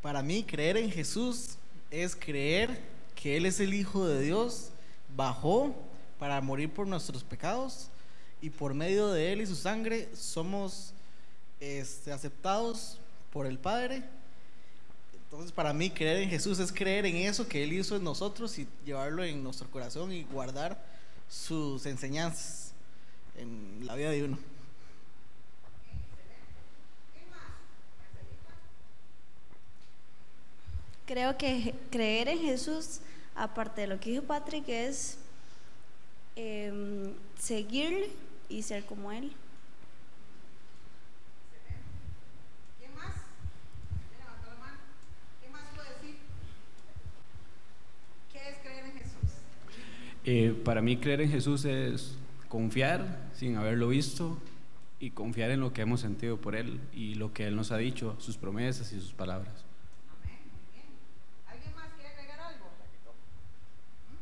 Para mí, creer en Jesús es creer que Él es el Hijo de Dios, bajó para morir por nuestros pecados y por medio de Él y su sangre somos este, aceptados por el Padre. Entonces, para mí, creer en Jesús es creer en eso que Él hizo en nosotros y llevarlo en nuestro corazón y guardar sus enseñanzas en la vida de uno. Creo que creer en Jesús, aparte de lo que dijo Patrick, es em, seguirle y ser como Él. ¿Qué más? Levanta la mano. ¿Qué más puedo decir? ¿Qué es creer en Jesús? Eh, para mí creer en Jesús es confiar sin haberlo visto y confiar en lo que hemos sentido por Él y lo que Él nos ha dicho, sus promesas y sus palabras. ¿Mm?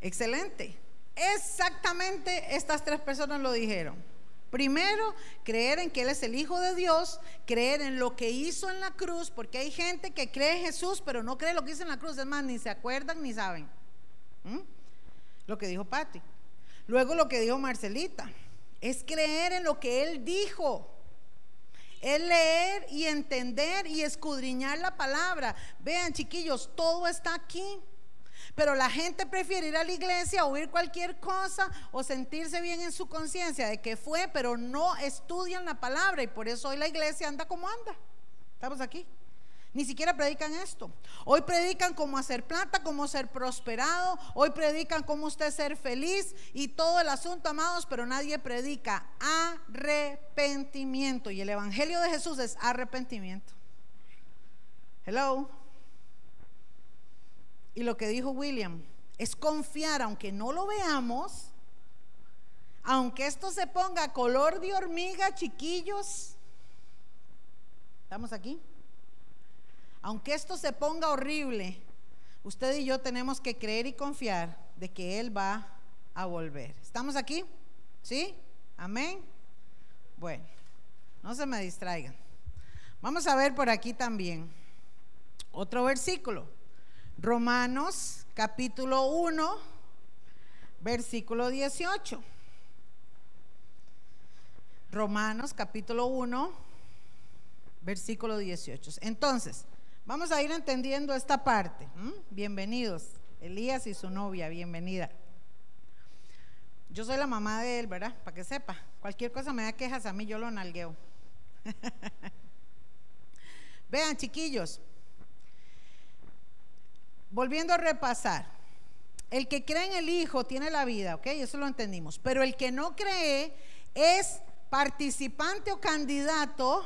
Excelente. Exactamente estas tres personas lo dijeron. Primero, creer en que Él es el Hijo de Dios, creer en lo que hizo en la cruz, porque hay gente que cree en Jesús, pero no cree lo que hizo en la cruz, es más, ni se acuerdan ni saben. Lo que dijo Patti. Luego lo que dijo Marcelita, es creer en lo que Él dijo. Es leer y entender y escudriñar la palabra. Vean, chiquillos, todo está aquí. Pero la gente prefiere ir a la iglesia, oír cualquier cosa o sentirse bien en su conciencia de que fue, pero no estudian la palabra y por eso hoy la iglesia anda como anda. Estamos aquí. Ni siquiera predican esto. Hoy predican cómo hacer plata, cómo ser prosperado. Hoy predican cómo usted ser feliz y todo el asunto, amados, pero nadie predica arrepentimiento. Y el Evangelio de Jesús es arrepentimiento. Hello. Y lo que dijo William es confiar, aunque no lo veamos, aunque esto se ponga color de hormiga, chiquillos. ¿Estamos aquí? Aunque esto se ponga horrible, usted y yo tenemos que creer y confiar de que Él va a volver. ¿Estamos aquí? ¿Sí? Amén. Bueno, no se me distraigan. Vamos a ver por aquí también otro versículo. Romanos capítulo 1, versículo 18. Romanos capítulo 1, versículo 18. Entonces, vamos a ir entendiendo esta parte. Bienvenidos, Elías y su novia, bienvenida. Yo soy la mamá de él, ¿verdad? Para que sepa. Cualquier cosa me da quejas a mí, yo lo nalgueo. Vean, chiquillos, volviendo a repasar, el que cree en el Hijo tiene la vida, ¿ok? Eso lo entendimos. Pero el que no cree es participante o candidato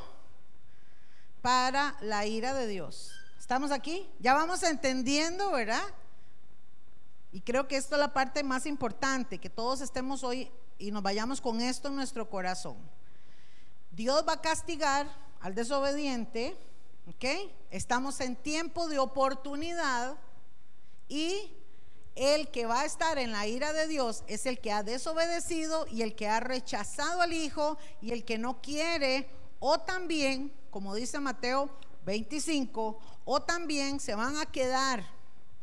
para la ira de Dios. ¿Estamos aquí? Ya vamos entendiendo, ¿verdad? Y creo que esto es la parte más importante, que todos estemos hoy y nos vayamos con esto en nuestro corazón. Dios va a castigar al desobediente, ¿ok? Estamos en tiempo de oportunidad y el que va a estar en la ira de Dios es el que ha desobedecido y el que ha rechazado al Hijo y el que no quiere, o también, como dice Mateo 25, o también se van a quedar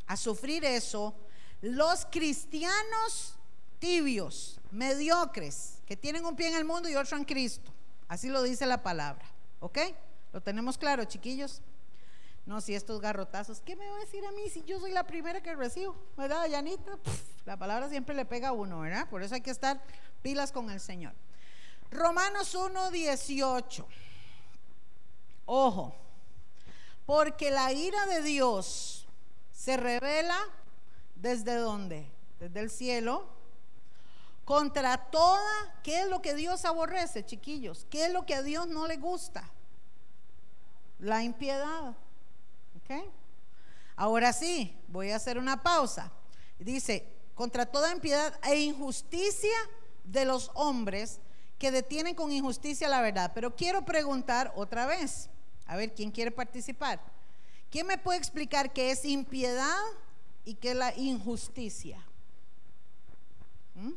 a sufrir eso los cristianos tibios, mediocres, que tienen un pie en el mundo y otro en Cristo. Así lo dice la palabra. ¿Ok? ¿Lo tenemos claro, chiquillos? No, si estos garrotazos, ¿qué me va a decir a mí si yo soy la primera que recibo? ¿Verdad, Yanita? La palabra siempre le pega a uno, ¿verdad? Por eso hay que estar pilas con el Señor. Romanos 1, 18. Ojo, porque la ira de Dios se revela desde dónde? Desde el cielo. Contra toda, ¿qué es lo que Dios aborrece, chiquillos? ¿Qué es lo que a Dios no le gusta? La impiedad. ¿Ok? Ahora sí, voy a hacer una pausa. Dice, contra toda impiedad e injusticia de los hombres que detienen con injusticia la verdad. Pero quiero preguntar otra vez, a ver, ¿quién quiere participar? ¿Quién me puede explicar qué es impiedad y qué es la injusticia? ¿Mm?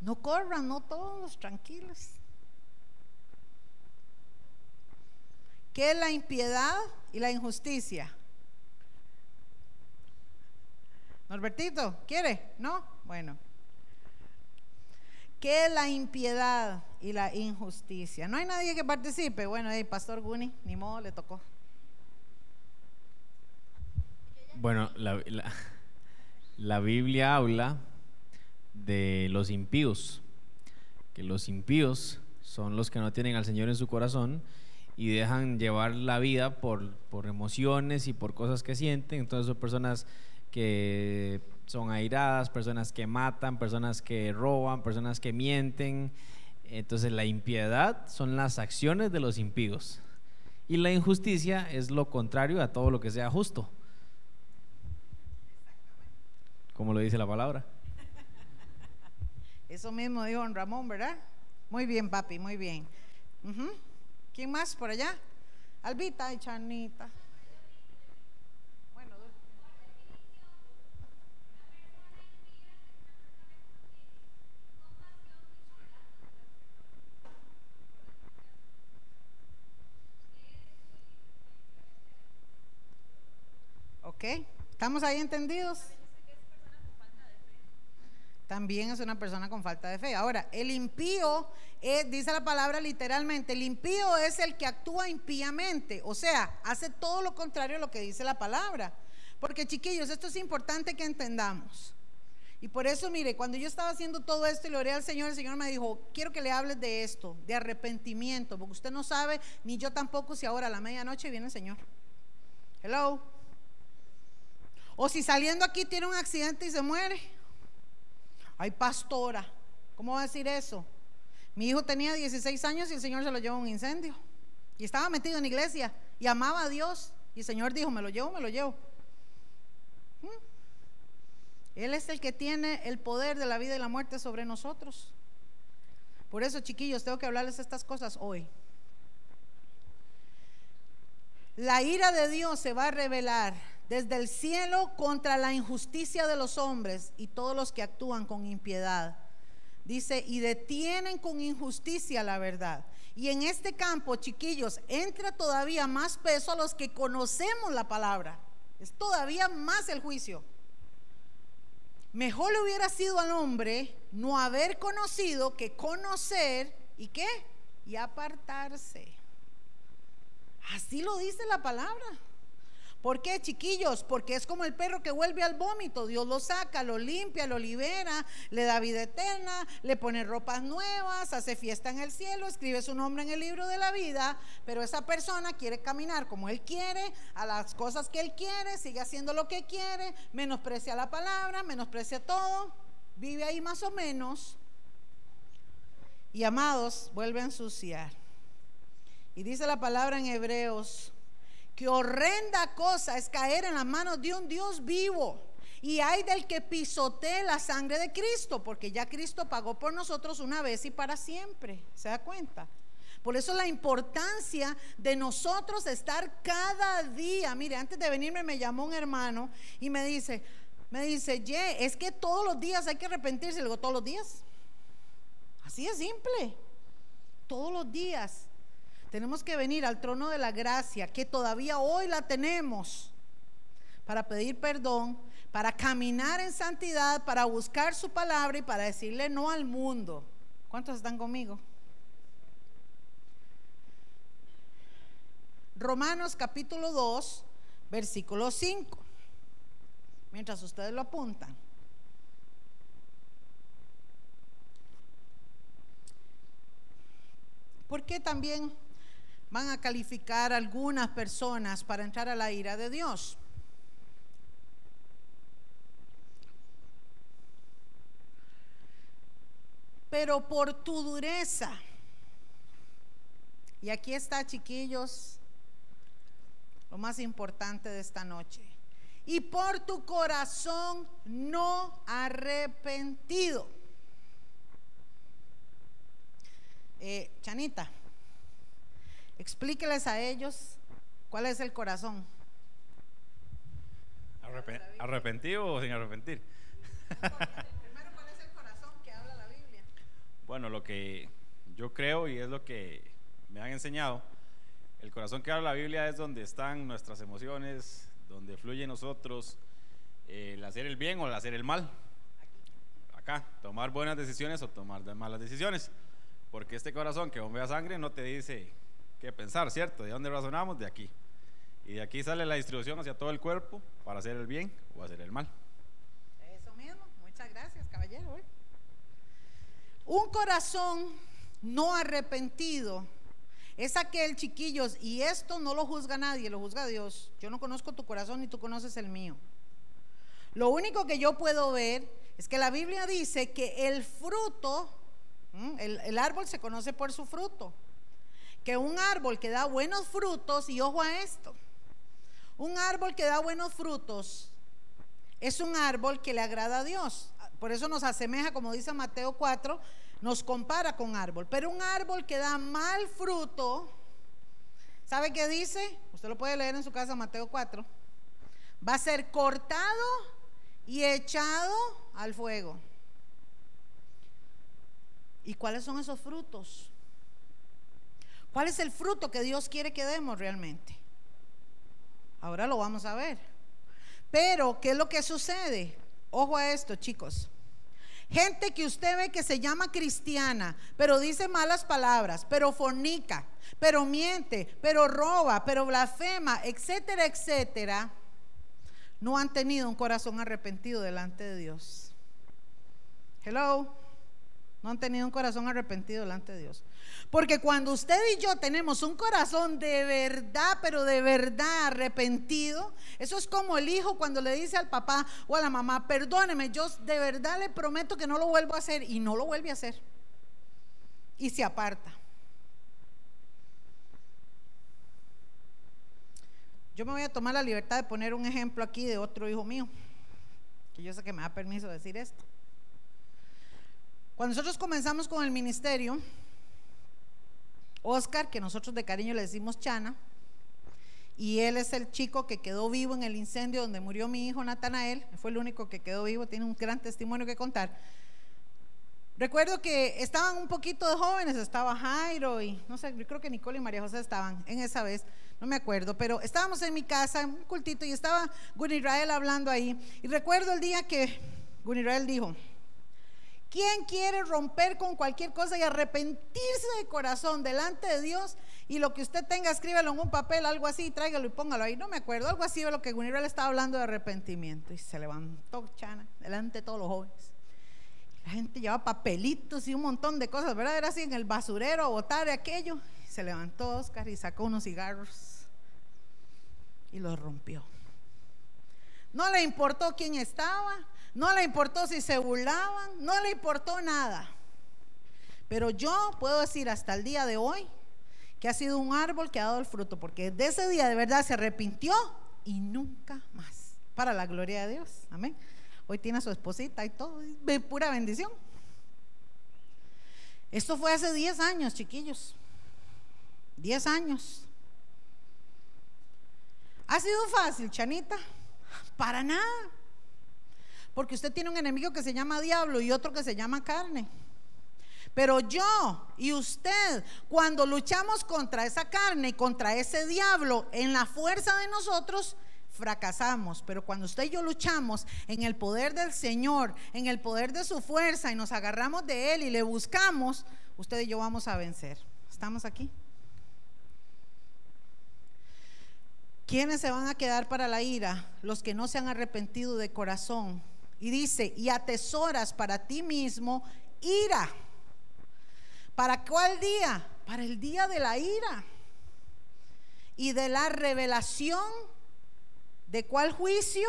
No corran, no todos, tranquilos. ¿Qué es la impiedad y la injusticia? Norbertito, ¿quiere? ¿No? Bueno. que la impiedad y la injusticia. No hay nadie que participe. Bueno, hey, Pastor Guni, ni modo, le tocó. Bueno, la, la- la Biblia habla de los impíos, que los impíos son los que no tienen al Señor en su corazón y dejan llevar la vida por, por emociones y por cosas que sienten. Entonces son personas que son airadas, personas que matan, personas que roban, personas que mienten. Entonces la impiedad son las acciones de los impíos. Y la injusticia es lo contrario a todo lo que sea justo. Como lo dice la palabra. Eso mismo dijo don Ramón, ¿verdad? Muy bien, papi, muy bien. Ujú. ¿Quién más por allá? Albita y Chanita. Bueno, Ok, ¿estamos ahí entendidos? También es una persona con falta de fe. Ahora, el impío, dice la palabra literalmente, el impío es el que actúa impíamente, o sea, hace todo lo contrario a lo que dice la palabra. Porque chiquillos, esto es importante que entendamos. Y por eso, mire, cuando yo estaba haciendo todo esto y le oré al Señor, el Señor me dijo, quiero que le hables de esto, de arrepentimiento, porque usted no sabe, ni yo tampoco, si ahora a la medianoche viene el Señor. Hello. O si saliendo aquí tiene un accidente y se muere. Ay, pastora, ¿cómo va a decir eso? Mi hijo tenía 16 años y el Señor se lo llevó a un incendio. Y estaba metido en la iglesia y amaba a Dios. Y el Señor dijo, me lo llevo, me lo llevo. ¿Mm? Él es el que tiene el poder de la vida y la muerte sobre nosotros. Por eso, chiquillos, tengo que hablarles estas cosas hoy. La ira de Dios se va a revelar desde el cielo contra la injusticia de los hombres y todos los que actúan con impiedad. Dice, y detienen con injusticia la verdad. Y en este campo, chiquillos, entra todavía más peso a los que conocemos la palabra. Es todavía más el juicio. Mejor le hubiera sido al hombre no haber conocido que conocer y qué? Y apartarse. Así lo dice la palabra. ¿Por qué, chiquillos? Porque es como el perro que vuelve al vómito. Dios lo saca, lo limpia, lo libera, le da vida eterna, le pone ropas nuevas, hace fiesta en el cielo, escribe su nombre en el libro de la vida. Pero esa persona quiere caminar como él quiere, a las cosas que él quiere, sigue haciendo lo que quiere, menosprecia la palabra, menosprecia todo, vive ahí más o menos. Y amados, vuelve a ensuciar. Y dice la palabra en Hebreos que horrenda cosa es caer en las manos de un Dios vivo. Y hay del que pisotee la sangre de Cristo, porque ya Cristo pagó por nosotros una vez y para siempre. ¿Se da cuenta? Por eso la importancia de nosotros estar cada día. Mire, antes de venirme me llamó un hermano y me dice, me dice, Ye, es que todos los días hay que arrepentirse. Le todos los días. Así es simple. Todos los días. Tenemos que venir al trono de la gracia, que todavía hoy la tenemos, para pedir perdón, para caminar en santidad, para buscar su palabra y para decirle no al mundo. ¿Cuántos están conmigo? Romanos capítulo 2, versículo 5. Mientras ustedes lo apuntan. ¿Por qué también van a calificar algunas personas para entrar a la ira de Dios? Pero por tu dureza, y aquí está chiquillos, lo más importante de esta noche, y por tu corazón no arrepentido. Eh, Chanita, explíqueles a ellos cuál es el corazón. Arrepen- ¿Arrepentido o sin arrepentir? Primero, ¿cuál es el corazón que habla la Biblia? Bueno, lo que yo creo y es lo que me han enseñado, el corazón que habla la Biblia es donde están nuestras emociones, donde fluye nosotros eh, el hacer el bien o el hacer el mal. acá, tomar buenas decisiones o tomar malas decisiones. Porque este corazón que bombea sangre no te dice qué pensar, ¿cierto? ¿De dónde razonamos? De aquí. Y de aquí sale la distribución hacia todo el cuerpo para hacer el bien o hacer el mal. Eso mismo, muchas gracias, caballero. ¿eh? Un corazón no arrepentido es aquel, chiquillos, y esto no lo juzga nadie, lo juzga Dios. Yo no conozco tu corazón ni tú conoces el mío. Lo único que yo puedo ver es que la Biblia dice que el fruto, el, el árbol se conoce por su fruto. Que un árbol que da buenos frutos, y ojo a esto, un árbol que da buenos frutos es un árbol que le agrada a Dios. Por eso nos asemeja, como dice Mateo 4, nos compara con árbol. Pero un árbol que da mal fruto, ¿sabe qué dice? Usted lo puede leer en su casa, Mateo 4. Va a ser cortado y echado al fuego. ¿Y cuáles son esos frutos? ¿Cuál es el fruto que Dios quiere que demos realmente? Ahora lo vamos a ver. Pero, ¿qué es lo que sucede? Ojo a esto, chicos. Gente que usted ve que se llama cristiana, pero dice malas palabras, pero fornica, pero miente, pero roba, pero blasfema, etcétera, etcétera, no han tenido un corazón arrepentido delante de Dios. Hello. No han tenido un corazón arrepentido delante de Dios. Porque cuando usted y yo tenemos un corazón de verdad, pero de verdad arrepentido, eso es como el hijo cuando le dice al papá o a la mamá, perdóneme, yo de verdad le prometo que no lo vuelvo a hacer y no lo vuelve a hacer. Y se aparta. Yo me voy a tomar la libertad de poner un ejemplo aquí de otro hijo mío, que yo sé que me da permiso decir esto. Cuando nosotros comenzamos con el ministerio, Oscar, que nosotros de cariño le decimos Chana, y él es el chico que quedó vivo en el incendio donde murió mi hijo Natanael, fue el único que quedó vivo, tiene un gran testimonio que contar. Recuerdo que estaban un poquito de jóvenes, estaba Jairo y no sé, yo creo que Nicole y María José estaban en esa vez, no me acuerdo, pero estábamos en mi casa, en un cultito, y estaba Gunirael hablando ahí. Y recuerdo el día que Gunirael dijo, ¿Quién quiere romper con cualquier cosa y arrepentirse de corazón delante de Dios? Y lo que usted tenga, escríbelo en un papel, algo así, tráigalo y póngalo ahí. No me acuerdo, algo así de lo que Gunirel estaba hablando de arrepentimiento. Y se levantó Chana delante de todos los jóvenes. La gente llevaba papelitos y un montón de cosas, ¿verdad? Era así en el basurero botar aquello. se levantó Oscar y sacó unos cigarros y los rompió. No le importó quién estaba, no le importó si se burlaban, no le importó nada. Pero yo puedo decir hasta el día de hoy que ha sido un árbol que ha dado el fruto, porque de ese día de verdad se arrepintió y nunca más. Para la gloria de Dios. Amén. Hoy tiene a su esposita y todo, pura bendición. Esto fue hace 10 años, chiquillos. 10 años. ¿Ha sido fácil, Chanita? Para nada. Porque usted tiene un enemigo que se llama diablo y otro que se llama carne. Pero yo y usted, cuando luchamos contra esa carne y contra ese diablo en la fuerza de nosotros, fracasamos. Pero cuando usted y yo luchamos en el poder del Señor, en el poder de su fuerza y nos agarramos de Él y le buscamos, usted y yo vamos a vencer. ¿Estamos aquí? ¿Quiénes se van a quedar para la ira? Los que no se han arrepentido de corazón y dice, y atesoras para ti mismo ira. ¿Para cuál día? Para el día de la ira y de la revelación. ¿De cuál juicio?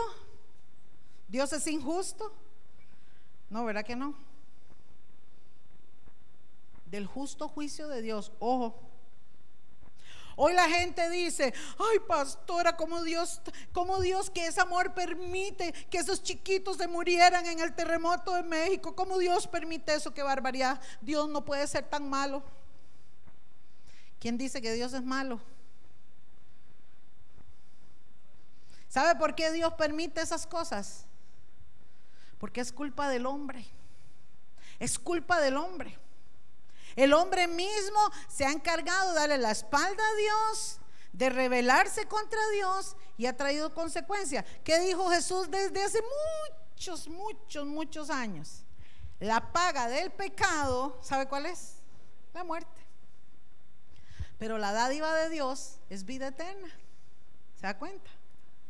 ¿Dios es injusto? No, ¿verdad que no? Del justo juicio de Dios. Ojo, Hoy la gente dice, ay pastora, como Dios, como Dios que ese amor permite que esos chiquitos se murieran en el terremoto de México. ¿Cómo Dios permite eso? Qué barbaridad. Dios no puede ser tan malo. ¿Quién dice que Dios es malo? ¿Sabe por qué Dios permite esas cosas? Porque es culpa del hombre. Es culpa del hombre. El hombre mismo se ha encargado de darle la espalda a Dios, de rebelarse contra Dios y ha traído consecuencias. ¿Qué dijo Jesús desde hace muchos, muchos, muchos años? La paga del pecado, ¿sabe cuál es? La muerte. Pero la dádiva de Dios es vida eterna. ¿Se da cuenta?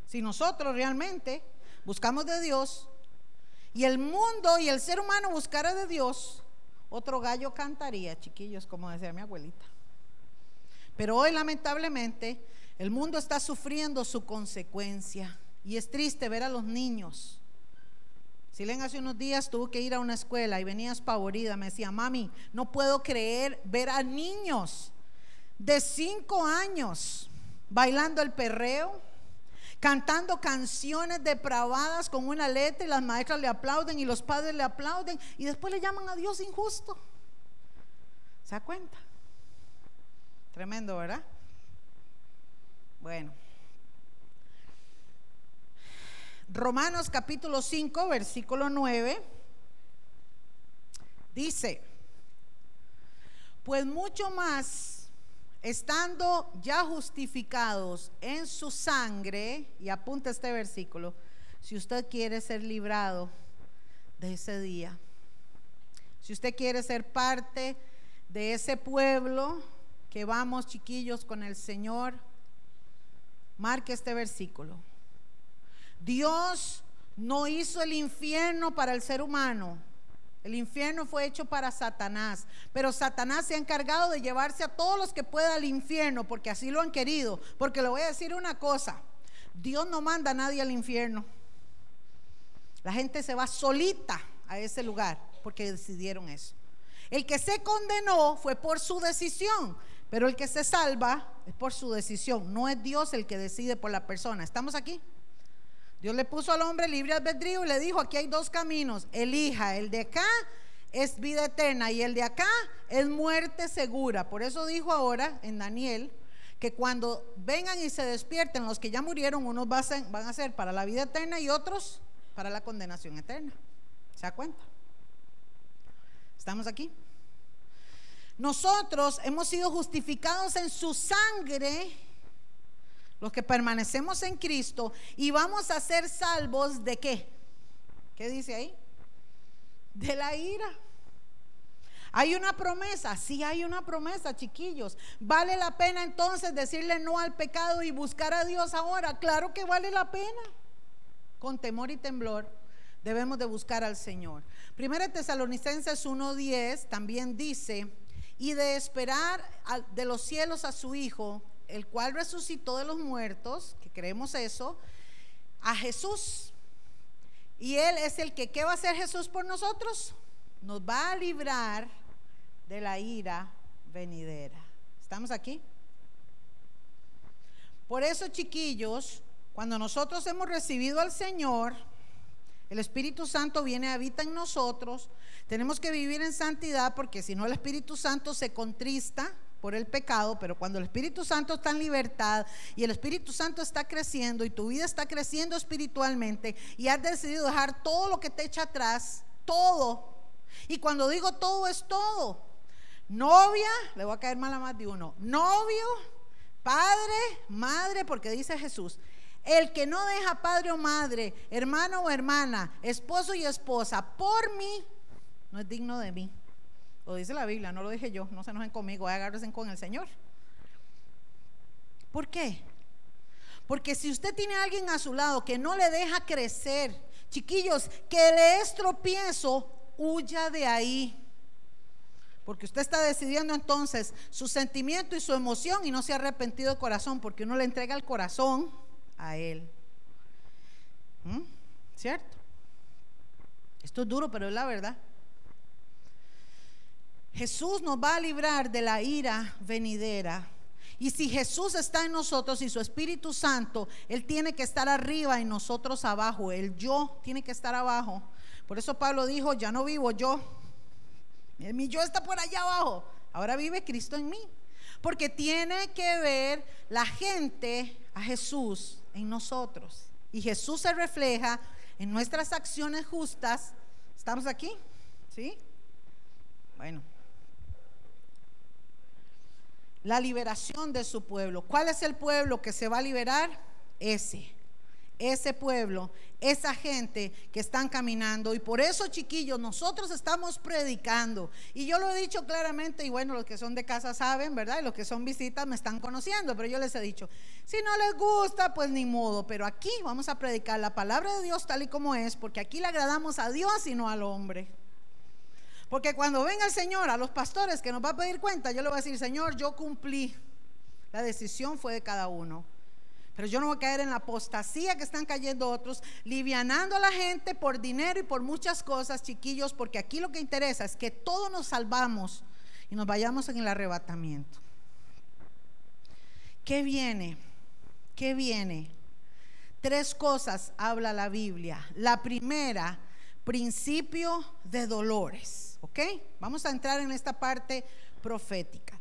Si nosotros realmente buscamos de Dios y el mundo y el ser humano buscara de Dios, otro gallo cantaría, chiquillos, como decía mi abuelita. Pero hoy lamentablemente el mundo está sufriendo su consecuencia y es triste ver a los niños. Si leen hace unos días tuvo que ir a una escuela y venía espavorida, me decía, mami, no puedo creer ver a niños de cinco años bailando el perreo, cantando canciones depravadas con una letra y las maestras le aplauden y los padres le aplauden y después le llaman a Dios injusto. ¿Se da cuenta? Tremendo, ¿verdad? Bueno. Romanos capítulo 5, versículo 9, dice, pues mucho más, estando ya justificados en su sangre, y apunta este versículo, si usted quiere ser librado de ese día, si usted quiere ser parte de ese pueblo que vamos chiquillos con el Señor, marque este versículo. Dios no hizo el infierno para el ser humano. El infierno fue hecho para Satanás, pero Satanás se ha encargado de llevarse a todos los que pueda al infierno, porque así lo han querido. Porque le voy a decir una cosa, Dios no manda a nadie al infierno. La gente se va solita a ese lugar porque decidieron eso. El que se condenó fue por su decisión, pero el que se salva es por su decisión. No es Dios el que decide por la persona. ¿Estamos aquí? Dios le puso al hombre libre albedrío y le dijo, aquí hay dos caminos, elija, el de acá es vida eterna y el de acá es muerte segura. Por eso dijo ahora en Daniel que cuando vengan y se despierten los que ya murieron, unos van a ser para la vida eterna y otros para la condenación eterna. ¿Se da cuenta? ¿Estamos aquí? Nosotros hemos sido justificados en su sangre los que permanecemos en Cristo, y vamos a ser salvos de qué? ¿Qué dice ahí? De la ira. Hay una promesa, sí hay una promesa, chiquillos. ¿Vale la pena entonces decirle no al pecado y buscar a Dios ahora? Claro que vale la pena. Con temor y temblor debemos de buscar al Señor. Primera Tesalonicenses 1:10 también dice, y de esperar de los cielos a su Hijo, el cual resucitó de los muertos, que creemos eso, a Jesús. Y Él es el que, ¿qué va a hacer Jesús por nosotros? Nos va a librar de la ira venidera. ¿Estamos aquí? Por eso, chiquillos, cuando nosotros hemos recibido al Señor, el Espíritu Santo viene, habita en nosotros. Tenemos que vivir en santidad porque si no el Espíritu Santo se contrista por el pecado, pero cuando el Espíritu Santo está en libertad y el Espíritu Santo está creciendo y tu vida está creciendo espiritualmente y has decidido dejar todo lo que te echa atrás, todo. Y cuando digo todo es todo. Novia, le voy a caer mal a más de uno. Novio, padre, madre, porque dice Jesús, el que no deja padre o madre, hermano o hermana, esposo y esposa, por mí, no es digno de mí. Lo dice la Biblia, no lo dije yo, no se enojen conmigo, agárrense con el Señor. ¿Por qué? Porque si usted tiene a alguien a su lado que no le deja crecer, chiquillos, que le es tropiezo, huya de ahí. Porque usted está decidiendo entonces su sentimiento y su emoción y no se ha arrepentido de corazón, porque uno le entrega el corazón a Él. ¿Mm? ¿Cierto? Esto es duro, pero es la verdad. Jesús nos va a librar de la ira venidera. Y si Jesús está en nosotros y su Espíritu Santo, Él tiene que estar arriba y nosotros abajo. El yo tiene que estar abajo. Por eso Pablo dijo, ya no vivo yo. Mi yo está por allá abajo. Ahora vive Cristo en mí. Porque tiene que ver la gente a Jesús en nosotros. Y Jesús se refleja en nuestras acciones justas. ¿Estamos aquí? ¿Sí? Bueno la liberación de su pueblo. ¿Cuál es el pueblo que se va a liberar? Ese. ese pueblo, esa gente que están caminando. Y por eso, chiquillos, nosotros estamos predicando. Y yo lo he dicho claramente, y bueno, los que son de casa saben, ¿verdad? Y los que son visitas me están conociendo, pero yo les he dicho, si no les gusta, pues ni modo. Pero aquí vamos a predicar la palabra de Dios tal y como es, porque aquí le agradamos a Dios y no al hombre. Porque cuando venga el Señor a los pastores que nos va a pedir cuenta, yo le voy a decir, Señor, yo cumplí. La decisión fue de cada uno. Pero yo no voy a caer en la apostasía que están cayendo otros, livianando a la gente por dinero y por muchas cosas, chiquillos, porque aquí lo que interesa es que todos nos salvamos y nos vayamos en el arrebatamiento. ¿Qué viene? ¿Qué viene? Tres cosas habla la Biblia. La primera, principio de dolores. ¿Ok? Vamos a entrar en esta parte profética.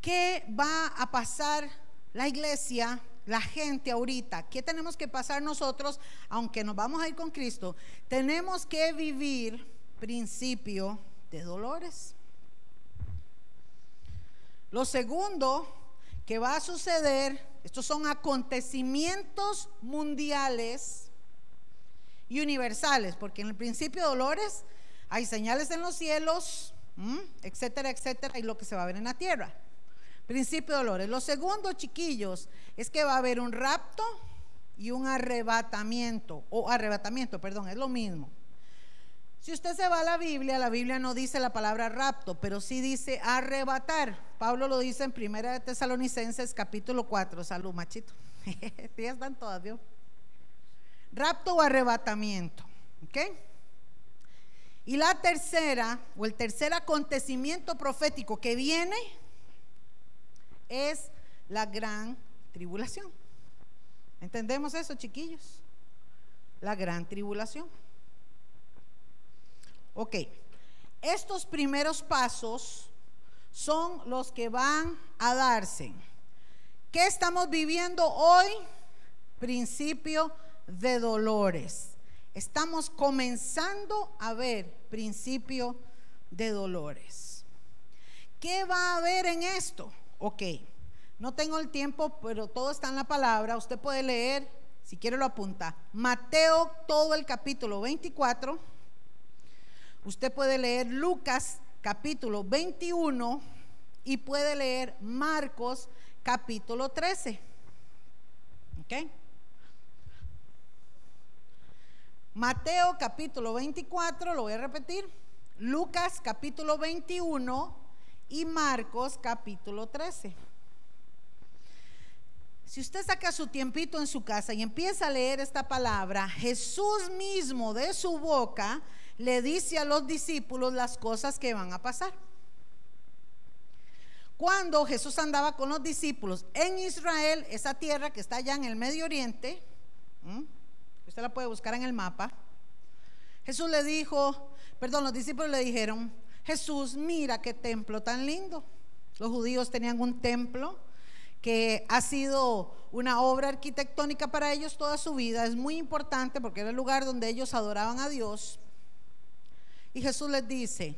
¿Qué va a pasar la iglesia la gente ahorita, ¿qué tenemos que pasar nosotros, aunque nos vamos a ir con Cristo? Tenemos que vivir principio de dolores. Lo segundo que va a suceder, estos son acontecimientos mundiales y universales, porque en el principio de dolores hay señales en los cielos, etcétera, etcétera, y lo que se va a ver en la tierra. Principio de dolores. Lo segundo, chiquillos, es que va a haber un rapto y un arrebatamiento, o arrebatamiento, perdón, es lo mismo. Si usted se va a la Biblia, la Biblia no dice la palabra rapto, pero sí dice arrebatar. Pablo lo dice en Primera de Tesalonicenses capítulo 4. Salud, machito. ya están todas. Rapto o arrebatamiento. ¿Ok? Y la tercera, o el tercer acontecimiento profético que viene, es la gran tribulación. ¿Entendemos eso, chiquillos? La gran tribulación. Ok, estos primeros pasos son los que van a darse. ¿Qué estamos viviendo hoy? Principio de dolores. Estamos comenzando a ver principio de dolores. ¿Qué va a haber en esto? Ok, no tengo el tiempo, pero todo está en la palabra. Usted puede leer, si quiere lo apunta. Mateo, todo el capítulo 24. Usted puede leer Lucas, capítulo 21. Y puede leer Marcos, capítulo 13. ¿Ok? Mateo capítulo 24, lo voy a repetir. Lucas capítulo 21 y Marcos capítulo 13. Si usted saca su tiempito en su casa y empieza a leer esta palabra, Jesús mismo de su boca le dice a los discípulos las cosas que van a pasar. Cuando Jesús andaba con los discípulos en Israel, esa tierra que está allá en el Medio Oriente, usted la puede buscar en el mapa, Jesús le dijo, perdón, los discípulos le dijeron, Jesús, mira qué templo tan lindo. Los judíos tenían un templo que ha sido una obra arquitectónica para ellos toda su vida. Es muy importante porque era el lugar donde ellos adoraban a Dios. Y Jesús les dice,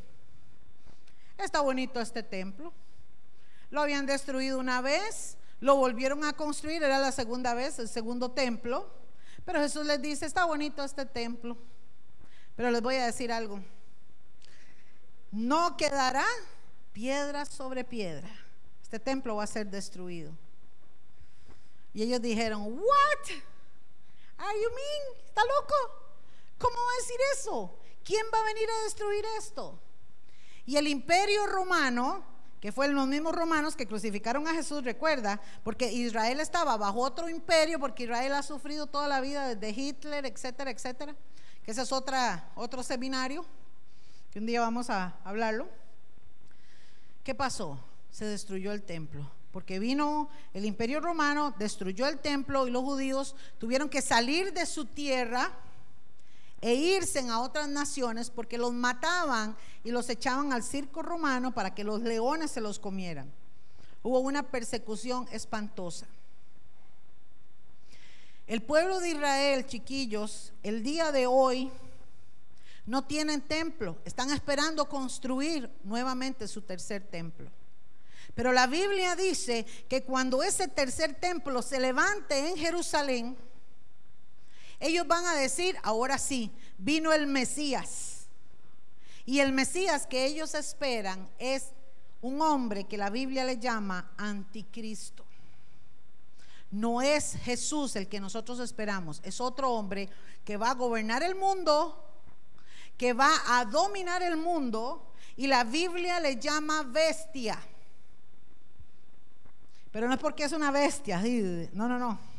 está bonito este templo. Lo habían destruido una vez, lo volvieron a construir, era la segunda vez, el segundo templo. Pero Jesús les dice, está bonito este templo. Pero les voy a decir algo no quedará piedra sobre piedra. Este templo va a ser destruido. Y ellos dijeron, "What? Are you mean? ¿Está loco? ¿Cómo va a decir eso? ¿Quién va a venir a destruir esto?" Y el imperio romano, que fue los mismos romanos que crucificaron a Jesús, recuerda, porque Israel estaba bajo otro imperio, porque Israel ha sufrido toda la vida desde Hitler, etcétera, etcétera, que ese es otra, otro seminario que un día vamos a hablarlo. ¿Qué pasó? Se destruyó el templo, porque vino el imperio romano, destruyó el templo y los judíos tuvieron que salir de su tierra e irse a otras naciones porque los mataban y los echaban al circo romano para que los leones se los comieran. Hubo una persecución espantosa. El pueblo de Israel, chiquillos, el día de hoy no tienen templo, están esperando construir nuevamente su tercer templo. Pero la Biblia dice que cuando ese tercer templo se levante en Jerusalén, ellos van a decir, ahora sí, vino el Mesías. Y el Mesías que ellos esperan es un hombre que la Biblia le llama anticristo. No es Jesús el que nosotros esperamos, es otro hombre que va a gobernar el mundo, que va a dominar el mundo y la Biblia le llama bestia. Pero no es porque es una bestia, no, no, no.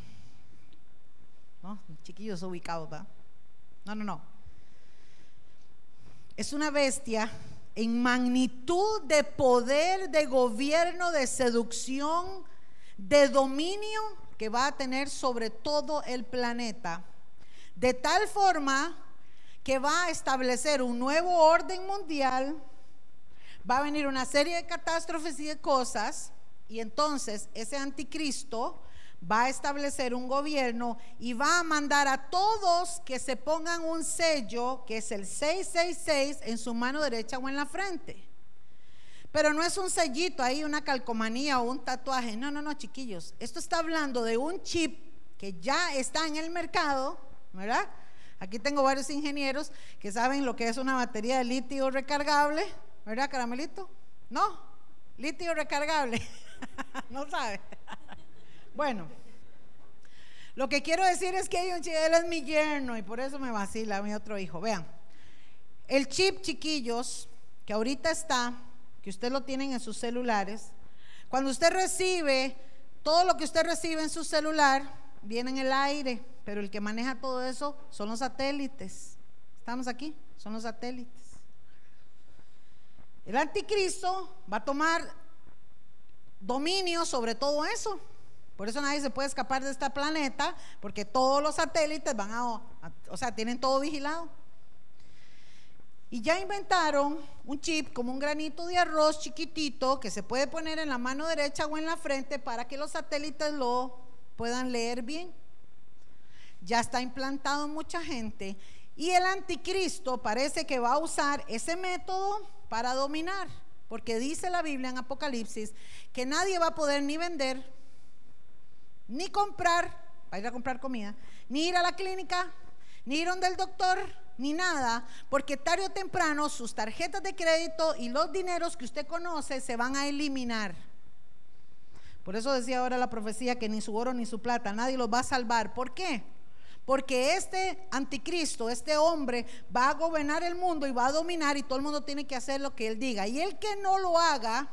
Chiquillos ubicados, ¿verdad? No, no, no. Es una bestia en magnitud de poder, de gobierno, de seducción, de dominio que va a tener sobre todo el planeta. De tal forma que va a establecer un nuevo orden mundial, va a venir una serie de catástrofes y de cosas y entonces ese anticristo va a establecer un gobierno y va a mandar a todos que se pongan un sello, que es el 666, en su mano derecha o en la frente. Pero no es un sellito ahí, una calcomanía o un tatuaje. No, no, no, chiquillos. Esto está hablando de un chip que ya está en el mercado, ¿verdad? Aquí tengo varios ingenieros que saben lo que es una batería de litio recargable, ¿verdad, caramelito? No, litio recargable. no sabe. Bueno, lo que quiero decir es que él es mi yerno y por eso me vacila mi otro hijo. Vean, el chip, chiquillos, que ahorita está, que usted lo tienen en sus celulares, cuando usted recibe todo lo que usted recibe en su celular, viene en el aire, pero el que maneja todo eso son los satélites. ¿Estamos aquí? Son los satélites. El anticristo va a tomar dominio sobre todo eso. Por eso nadie se puede escapar de este planeta, porque todos los satélites van a, o sea, tienen todo vigilado. Y ya inventaron un chip como un granito de arroz chiquitito que se puede poner en la mano derecha o en la frente para que los satélites lo puedan leer bien. Ya está implantado en mucha gente y el anticristo parece que va a usar ese método para dominar. Porque dice la Biblia en Apocalipsis que nadie va a poder ni vender, ni comprar, para ir a comprar comida, ni ir a la clínica, ni ir donde el doctor, ni nada, porque tarde o temprano sus tarjetas de crédito y los dineros que usted conoce se van a eliminar. Por eso decía ahora la profecía que ni su oro ni su plata, nadie los va a salvar. ¿Por qué? Porque este anticristo, este hombre, va a gobernar el mundo y va a dominar y todo el mundo tiene que hacer lo que él diga. Y el que no lo haga,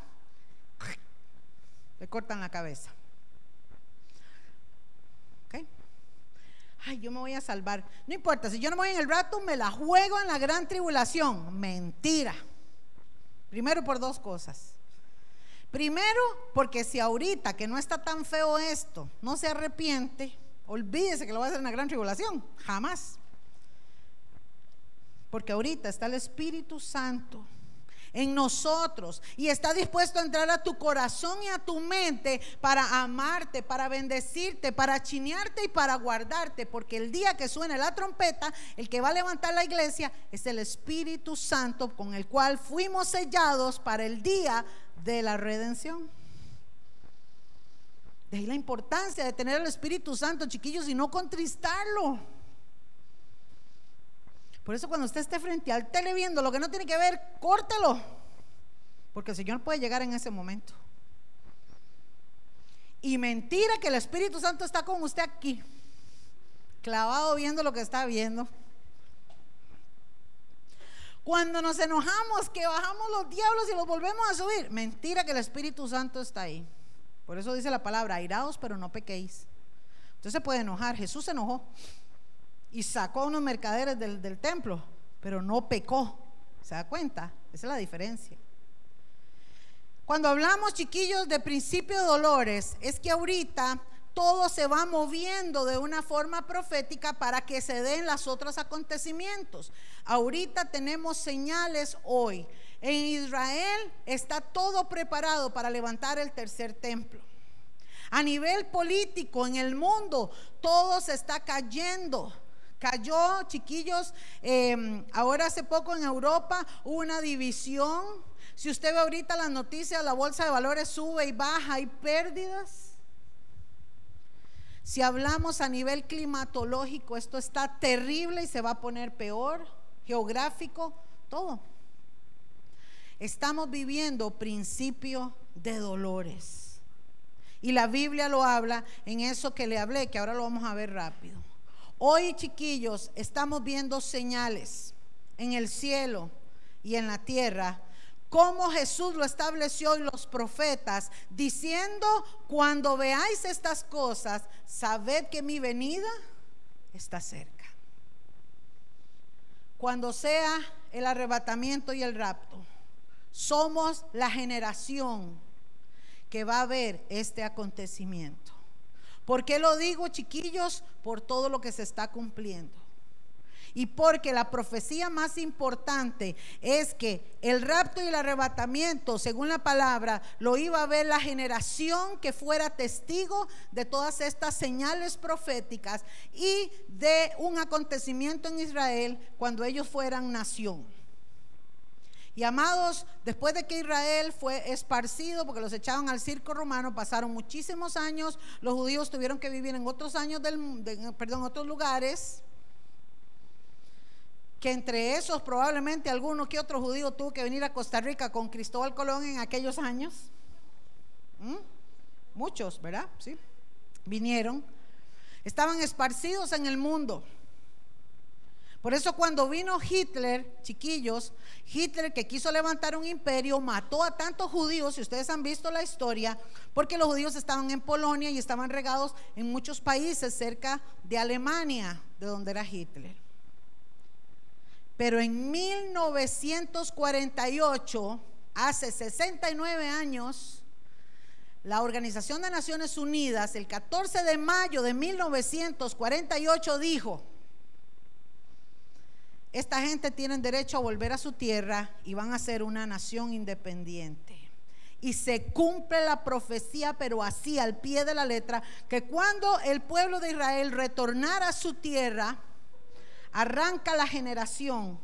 le cortan la cabeza. ¿Ok? Ay, yo me voy a salvar. No importa, si yo no voy en el rato, me la juego en la gran tribulación. Mentira. Primero por dos cosas. Primero, porque si ahorita que no está tan feo esto, no se arrepiente, Olvídese que lo va a hacer en la gran tribulación. Jamás. Porque ahorita está el Espíritu Santo en nosotros y está dispuesto a entrar a tu corazón y a tu mente para amarte, para bendecirte, para chinearte y para guardarte, porque el día que suene la trompeta, el que va a levantar la iglesia es el Espíritu Santo con el cual fuimos sellados para el día de la redención. De ahí la importancia de tener el Espíritu Santo, chiquillos, y no contristarlo. Por eso cuando usted esté frente al tele viendo lo que no tiene que ver, córtelo. Porque el Señor puede llegar en ese momento. Y mentira que el Espíritu Santo está con usted aquí, clavado viendo lo que está viendo. Cuando nos enojamos, que bajamos los diablos y los volvemos a subir, mentira que el Espíritu Santo está ahí. Por eso dice la palabra, airados pero no pequéis. Entonces se puede enojar. Jesús se enojó y sacó a unos mercaderes del, del templo, pero no pecó. ¿Se da cuenta? Esa es la diferencia. Cuando hablamos, chiquillos, de principio de dolores, es que ahorita todo se va moviendo de una forma profética para que se den los otros acontecimientos. Ahorita tenemos señales hoy. En Israel está todo preparado para levantar el tercer templo. A nivel político, en el mundo, todo se está cayendo. Cayó, chiquillos, em, ahora hace poco en Europa hubo una división. Si usted ve ahorita las noticias, la bolsa de valores sube y baja, hay pérdidas. Si hablamos a nivel climatológico, esto está terrible y se va a poner peor, geográfico, todo. Estamos viviendo principio de dolores. Y la Biblia lo habla en eso que le hablé, que ahora lo vamos a ver rápido. Hoy, chiquillos, estamos viendo señales en el cielo y en la tierra como Jesús lo estableció y los profetas, diciendo, cuando veáis estas cosas, sabed que mi venida está cerca. Cuando sea el arrebatamiento y el rapto, somos la generación que va a ver este acontecimiento. ¿Por qué lo digo, chiquillos? Por todo lo que se está cumpliendo y porque la profecía más importante es que el rapto y el arrebatamiento, según la palabra, lo iba a ver la generación que fuera testigo de todas estas señales proféticas y de un acontecimiento en Israel cuando ellos fueran nación. Y amados, después de que Israel fue esparcido, porque los echaban al circo romano, pasaron muchísimos años, los judíos tuvieron que vivir en otros años del, perdón, otros lugares que entre esos probablemente alguno que otro judío tuvo que venir a Costa Rica con Cristóbal Colón en aquellos años. ¿Mm? Muchos, ¿verdad? Sí. Vinieron. Estaban esparcidos en el mundo. Por eso cuando vino Hitler, chiquillos, Hitler que quiso levantar un imperio, mató a tantos judíos, si ustedes han visto la historia, porque los judíos estaban en Polonia y estaban regados en muchos países cerca de Alemania, de donde era Hitler. Pero en 1948, hace 69 años, la Organización de Naciones Unidas, el 14 de mayo de 1948, dijo, esta gente tiene derecho a volver a su tierra y van a ser una nación independiente. Y se cumple la profecía, pero así al pie de la letra, que cuando el pueblo de Israel retornara a su tierra, arranca la generación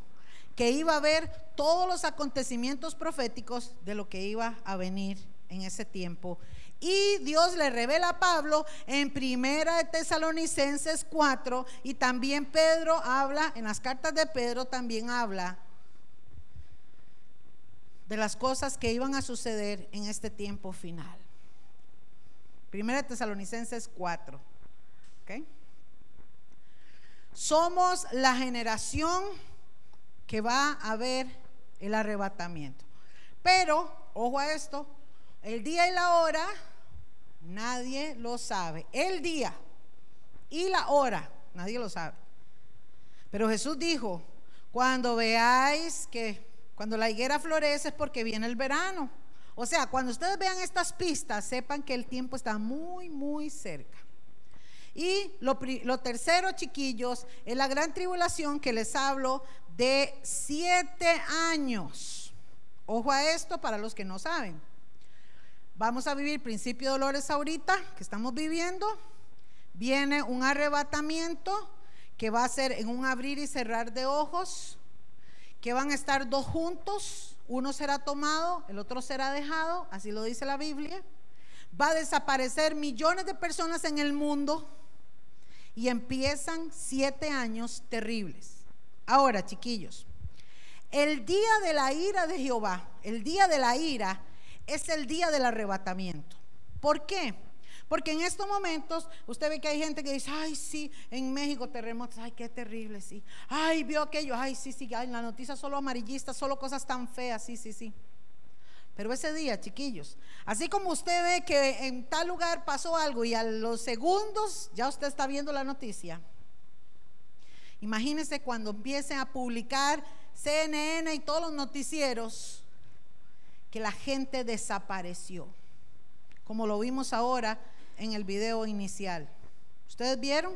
que iba a ver todos los acontecimientos proféticos de lo que iba a venir en ese tiempo. Y Dios le revela a Pablo en Primera de Tesalonicenses 4 y también Pedro habla, en las cartas de Pedro también habla de las cosas que iban a suceder en este tiempo final. Primera de Tesalonicenses 4. Somos la generación que va a haber el arrebatamiento. Pero, ojo a esto, el día y la hora nadie lo sabe. El día y la hora nadie lo sabe. Pero Jesús dijo, cuando veáis que cuando la higuera florece es porque viene el verano. O sea, cuando ustedes vean estas pistas, sepan que el tiempo está muy, muy cerca. Y lo, tercero, chiquillos, es la gran tribulación que les hablo de siete años. Ojo a esto para los que no saben. Vamos a vivir principio de dolores ahorita, que estamos viviendo. Viene un arrebatamiento que va a ser en un abrir y cerrar de ojos, que van a estar dos juntos, uno será tomado, el otro será dejado, así lo dice la Biblia. Va a desaparecer millones de personas en el mundo y empiezan siete años terribles. Ahora, chiquillos, el día de la ira de Jehová, el día de la ira, es el día del arrebatamiento. ¿Por qué? Porque en estos momentos usted ve que hay gente que dice, ay, sí, en México terremotos, ay, qué terrible, sí. Ay, vio aquello, ay, sí, sí, ay, la noticia solo amarillista, solo cosas tan feas, sí, sí, sí. Pero ese día, chiquillos, así como usted ve que en tal lugar pasó algo y a los segundos ya usted está viendo la noticia. Imagínese cuando empiecen a publicar CNN y todos los noticieros que la gente desapareció, como lo vimos ahora en el video inicial. ¿Ustedes vieron?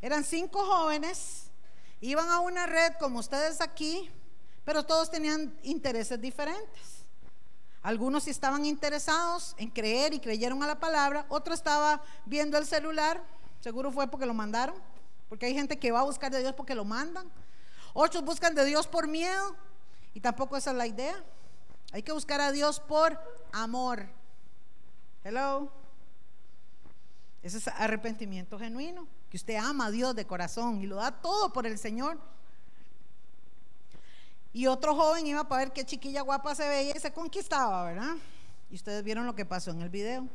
Eran cinco jóvenes, iban a una red como ustedes aquí, pero todos tenían intereses diferentes. Algunos estaban interesados en creer y creyeron a la palabra, otro estaba viendo el celular, seguro fue porque lo mandaron, porque hay gente que va a buscar de Dios porque lo mandan. Otros buscan de Dios por miedo y tampoco esa es la idea. Hay que buscar a Dios por amor. Hello. Ese es arrepentimiento genuino, que usted ama a Dios de corazón y lo da todo por el Señor. Y otro joven iba para ver qué chiquilla guapa se veía y se conquistaba, ¿verdad? Y ustedes vieron lo que pasó en el video.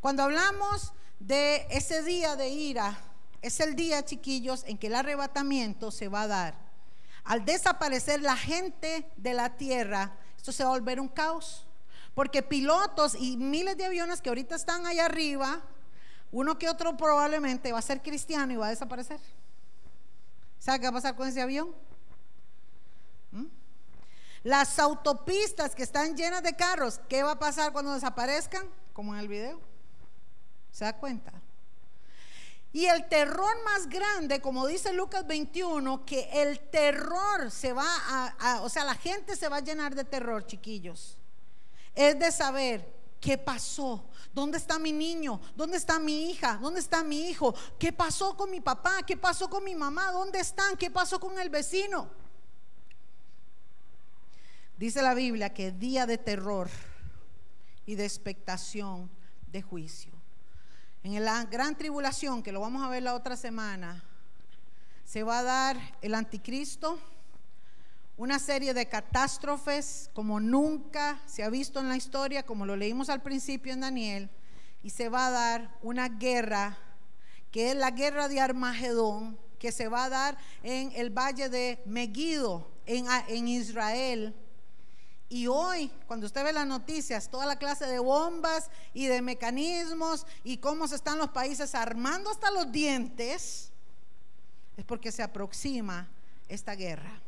Cuando hablamos de ese día de ira, es el día, chiquillos, en que el arrebatamiento se va a dar. Al desaparecer la gente de la tierra, esto se va a volver un caos. Porque pilotos y miles de aviones que ahorita están allá arriba, uno que otro probablemente va a ser cristiano y va a desaparecer. ¿Sabe qué va a pasar con ese avión? ¿Mm? Las autopistas que están llenas de carros, ¿qué va a pasar cuando desaparezcan? Como en el video. ¿Se da cuenta? Y el terror más grande, como dice Lucas 21, que el terror se va a, o sea, la gente se va a llenar de terror, chiquillos. Es de saber qué pasó, dónde está mi niño, dónde está mi hija, dónde está mi hijo, qué pasó con mi papá, qué pasó con mi mamá, dónde están, qué pasó con el vecino. Dice la Biblia que día de terror y de expectación de juicio. En la gran tribulación, que lo vamos a ver la otra semana, se va a dar el anticristo, una serie de catástrofes como nunca se ha visto en la historia, como lo leímos al principio en Daniel, y se va a dar una guerra, que es la guerra de Armagedón, que se va a dar en el valle de Megiddo, en, en Israel y hoy, cuando usted ve las noticias, toda la clase de bombas y de mecanismos y cómo se están los países armando hasta los dientes, es porque se aproxima esta guerra.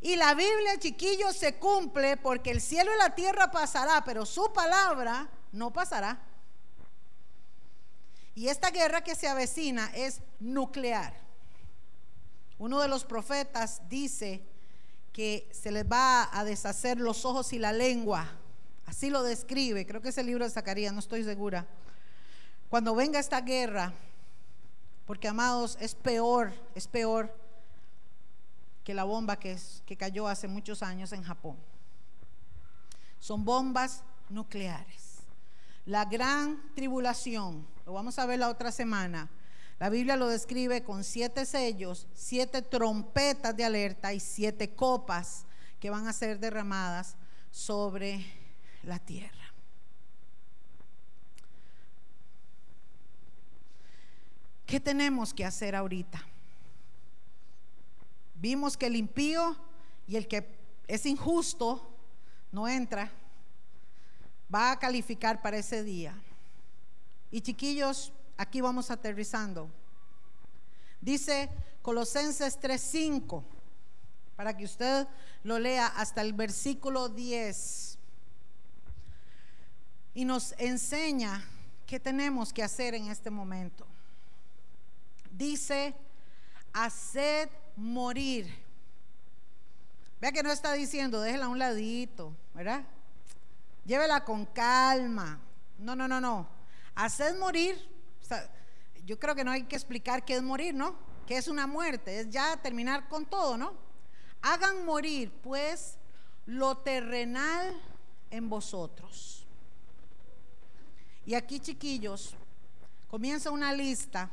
Y la Biblia, chiquillos, se cumple porque el cielo y la tierra pasará, pero su palabra no pasará. Y esta guerra que se avecina es nuclear. Uno de los profetas dice que se les va a deshacer los ojos y la lengua. Así lo describe, creo que es el libro de Zacarías, no estoy segura. Cuando venga esta guerra, porque amados, es peor, es peor que la bomba que, cayó hace muchos años en Japón. Son bombas nucleares. La gran tribulación, lo vamos a ver la otra semana, la Biblia lo describe con siete sellos, siete trompetas de alerta y siete copas que van a ser derramadas sobre la tierra. ¿Qué tenemos que hacer ahorita? Vimos que el impío y el que es injusto no entra, va a calificar para ese día. Y chiquillos, Aquí vamos aterrizando. Dice Colosenses 3:5, para que usted lo lea hasta el versículo 10. Y nos enseña qué tenemos que hacer en este momento. Dice, haced morir. Vea que no está diciendo, déjela a un ladito, ¿verdad? Llévela con calma. No, no, no, no. Haced morir yo creo que no hay que explicar qué es morir, ¿no? ¿Qué es una muerte? Es ya terminar con todo, ¿no? Hagan morir, pues, lo terrenal en vosotros. Y aquí, chiquillos, comienza una lista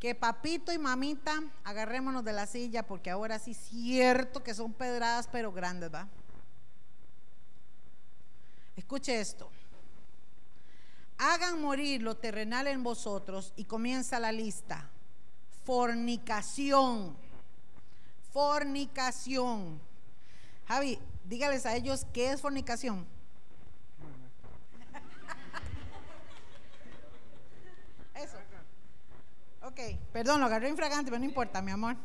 que papito y mamita, agarrémonos de la silla porque ahora sí cierto que son pedradas, pero grandes, ¿va? Escuche esto hagan morir lo terrenal en vosotros y comienza la lista. Fornicación. Fornicación. Javi, dígales a ellos qué es fornicación. Eso. Ok, perdón, lo agarré infragante, pero no importa, mi amor.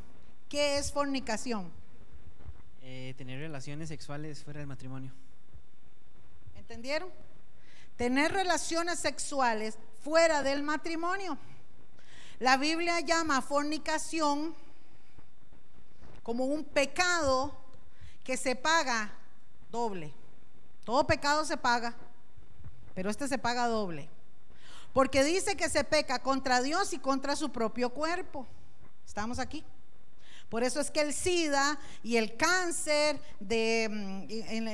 ¿Qué es fornicación? Eh, tener relaciones sexuales fuera del matrimonio. ¿Entendieron? Tener relaciones sexuales fuera del matrimonio. La Biblia llama fornicación como un pecado que se paga doble. Todo pecado se paga, pero este se paga doble. Porque dice que se peca contra Dios y contra su propio cuerpo. ¿Estamos aquí? Por eso es que el SIDA y el cáncer de, mm, en,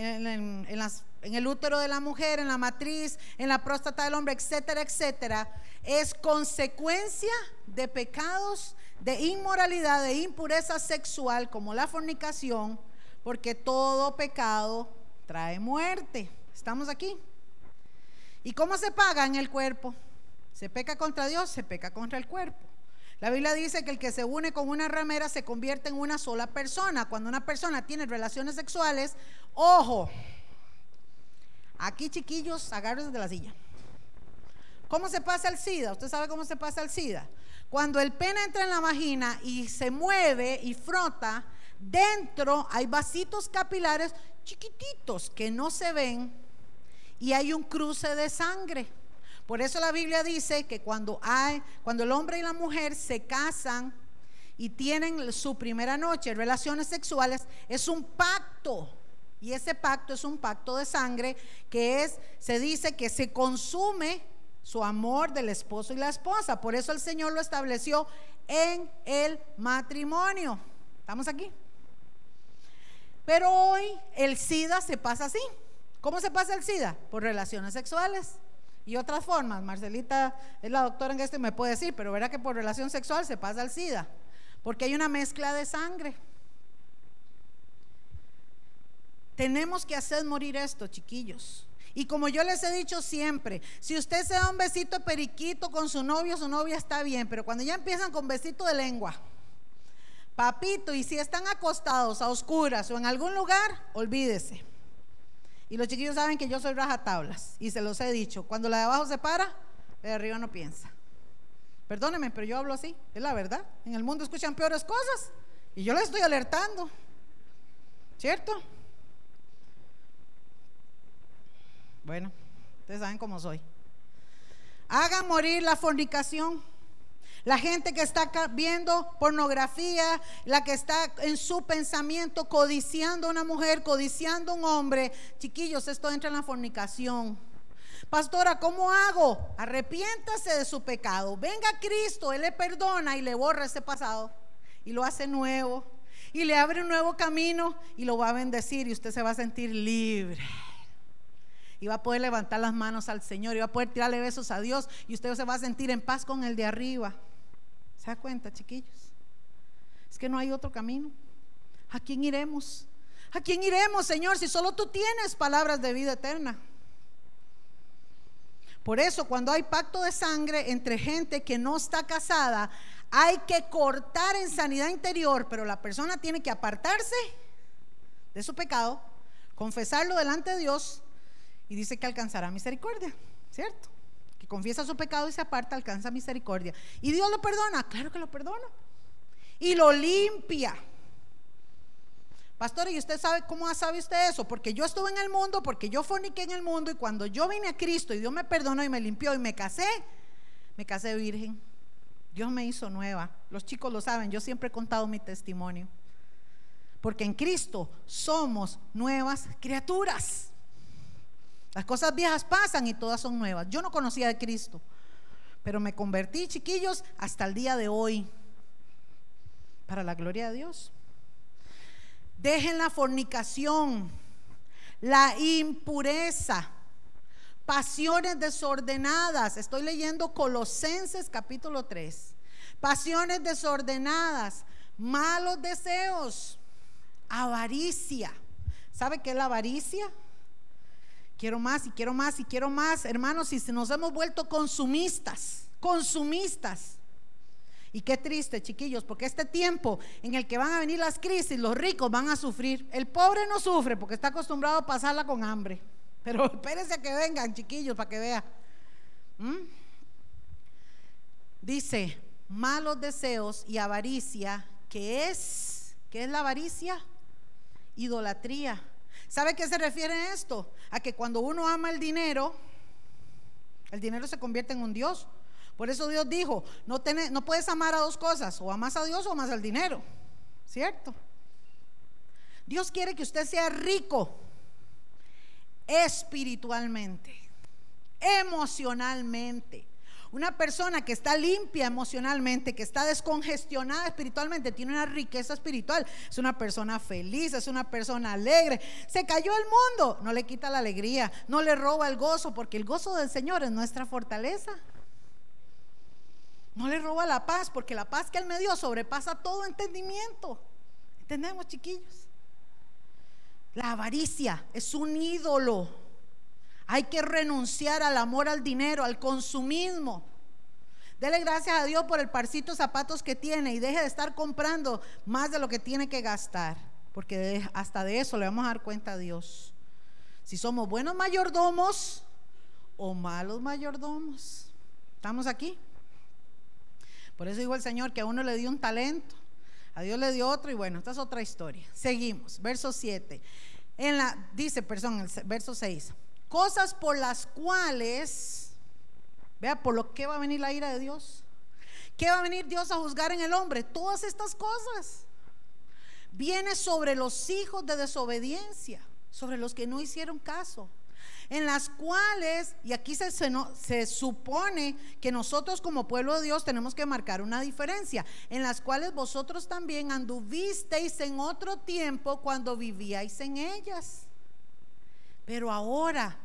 en- las- en el útero de la mujer, en la matriz, en la próstata del hombre, etcétera, etcétera, es consecuencia de pecados de inmoralidad, de impureza sexual, como la fornicación, porque todo pecado trae muerte. ¿Estamos aquí? ¿Y cómo se paga en el cuerpo? Se peca contra Dios, se peca contra el cuerpo. La Biblia dice que el que se une con una ramera se convierte en una sola persona. Cuando una persona tiene relaciones sexuales, ojo, aquí chiquillos, agárrense de la silla. ¿Cómo se pasa el SIDA? ¿Usted sabe cómo se pasa el SIDA? Cuando el pene entra en la vagina y se mueve y frota, dentro hay vasitos capilares chiquititos que no se ven y hay un cruce de sangre. Por eso la Biblia dice que cuando hay, cuando el hombre y la mujer se casan y tienen su primera noche, relaciones sexuales, es un pacto. Y ese pacto es un pacto de sangre que es, se dice que se consume su amor del esposo y la esposa. Por eso el Señor lo estableció en el matrimonio. ¿Estamos aquí? Pero hoy el SIDA se pasa así. ¿Cómo se pasa el SIDA? Por relaciones sexuales y otras formas. Marcelita es la doctora en esto y me puede decir, pero verá que por relación sexual se pasa el SIDA, porque hay una mezcla de sangre. Tenemos que hacer morir esto, chiquillos. Y como yo les he dicho siempre, si usted se da un besito periquito con su novio, su novia está bien, pero cuando ya empiezan con besito de lengua, papito, y si están acostados a oscuras o en algún lugar, olvídese. Y los chiquillos saben que yo soy rajatablas y se los he dicho. Cuando la de abajo se para, la de arriba no piensa. Perdóneme, pero yo hablo así, es la verdad. En el mundo escuchan peores cosas y yo les estoy alertando. ¿Cierto? Bueno, ustedes saben cómo soy. Hagan morir la fornicación. La gente que está viendo pornografía, la que está en su pensamiento codiciando a una mujer, codiciando a un hombre. Chiquillos, esto entra en la fornicación. Pastora, ¿cómo hago? Arrepiéntase de su pecado. Venga a Cristo, Él le perdona y le borra ese pasado y lo hace nuevo. Y le abre un nuevo camino y lo va a bendecir y usted se va a sentir libre. Y va a poder levantar las manos al Señor y va a poder tirarle besos a Dios y usted se va a sentir en paz con el de arriba. ¿Se da cuenta, chiquillos? Es que no hay otro camino. ¿A quién iremos? ¿A quién iremos, Señor, si solo tú tienes palabras de vida eterna? Por eso, cuando hay pacto de sangre entre gente que no está casada, hay que cortar en sanidad interior, pero la persona tiene que apartarse de su pecado, confesarlo delante de Dios y dice que alcanzará misericordia, ¿cierto? Que confiesa su pecado y se aparta, alcanza misericordia. ¿Y Dios lo perdona? Claro que lo perdona. Y lo limpia. Pastor, ¿y usted sabe cómo sabe usted eso? Porque yo estuve en el mundo, porque yo forniqué en el mundo y cuando yo vine a Cristo y Dios me perdonó y me limpió y me casé, me casé virgen. Dios me hizo nueva. Los chicos lo saben, yo siempre he contado mi testimonio. Porque en Cristo somos nuevas criaturas. Las cosas viejas pasan y todas son nuevas. Yo no conocía de Cristo, pero me convertí, chiquillos, hasta el día de hoy. Para la gloria de Dios. Dejen la fornicación, la impureza, pasiones desordenadas. Estoy leyendo Colosenses capítulo 3. Pasiones desordenadas, malos deseos, avaricia. ¿Sabe qué es la avaricia? Quiero más y quiero más y quiero más. Hermanos, si nos hemos vuelto consumistas, consumistas. Y qué triste, chiquillos, porque este tiempo en el que van a venir las crisis, los ricos van a sufrir. El pobre no sufre porque está acostumbrado a pasarla con hambre. Pero espérense a que vengan, chiquillos, para que vean. ¿Mm? Dice, malos deseos y avaricia, que es, ¿qué es la avaricia? Idolatría. ¿Sabe a qué se refiere esto? A que cuando uno ama el dinero, el dinero se convierte en un Dios. Por eso Dios dijo, no, puedes amar a dos cosas, o amas a Dios o amas al dinero. ¿Cierto? Dios quiere que usted sea rico espiritualmente, emocionalmente. Una persona que está limpia emocionalmente, que está descongestionada espiritualmente, tiene una riqueza espiritual. Es una persona feliz, es una persona alegre. Se cayó el mundo, no le quita la alegría, no le roba el gozo, porque el gozo del Señor es nuestra fortaleza. No le roba la paz, porque la paz que Él me dio sobrepasa todo entendimiento. ¿Entendemos, chiquillos? La avaricia es un ídolo. Hay que renunciar al amor al dinero, al consumismo. Dele gracias a Dios por el parcito de zapatos que tiene y deje de estar comprando más de lo que tiene que gastar, porque hasta de eso le vamos a dar cuenta a Dios. Si somos buenos mayordomos o malos mayordomos. ¿Estamos aquí? Por eso dijo el Señor que a uno le dio un talento, a Dios le dio otro y bueno, esta es otra historia. Seguimos, verso 7. En la dice, perdón, el verso 6 cosas por las cuales, vea, por lo que va a venir la ira de Dios. ¿Qué va a venir Dios a juzgar en el hombre? Todas estas cosas. Viene sobre los hijos de desobediencia, sobre los que no hicieron caso en las cuales, y aquí se, se, supone que nosotros como pueblo de Dios tenemos que marcar una diferencia, en las cuales vosotros también anduvisteis en otro tiempo cuando vivíais en ellas. Pero ahora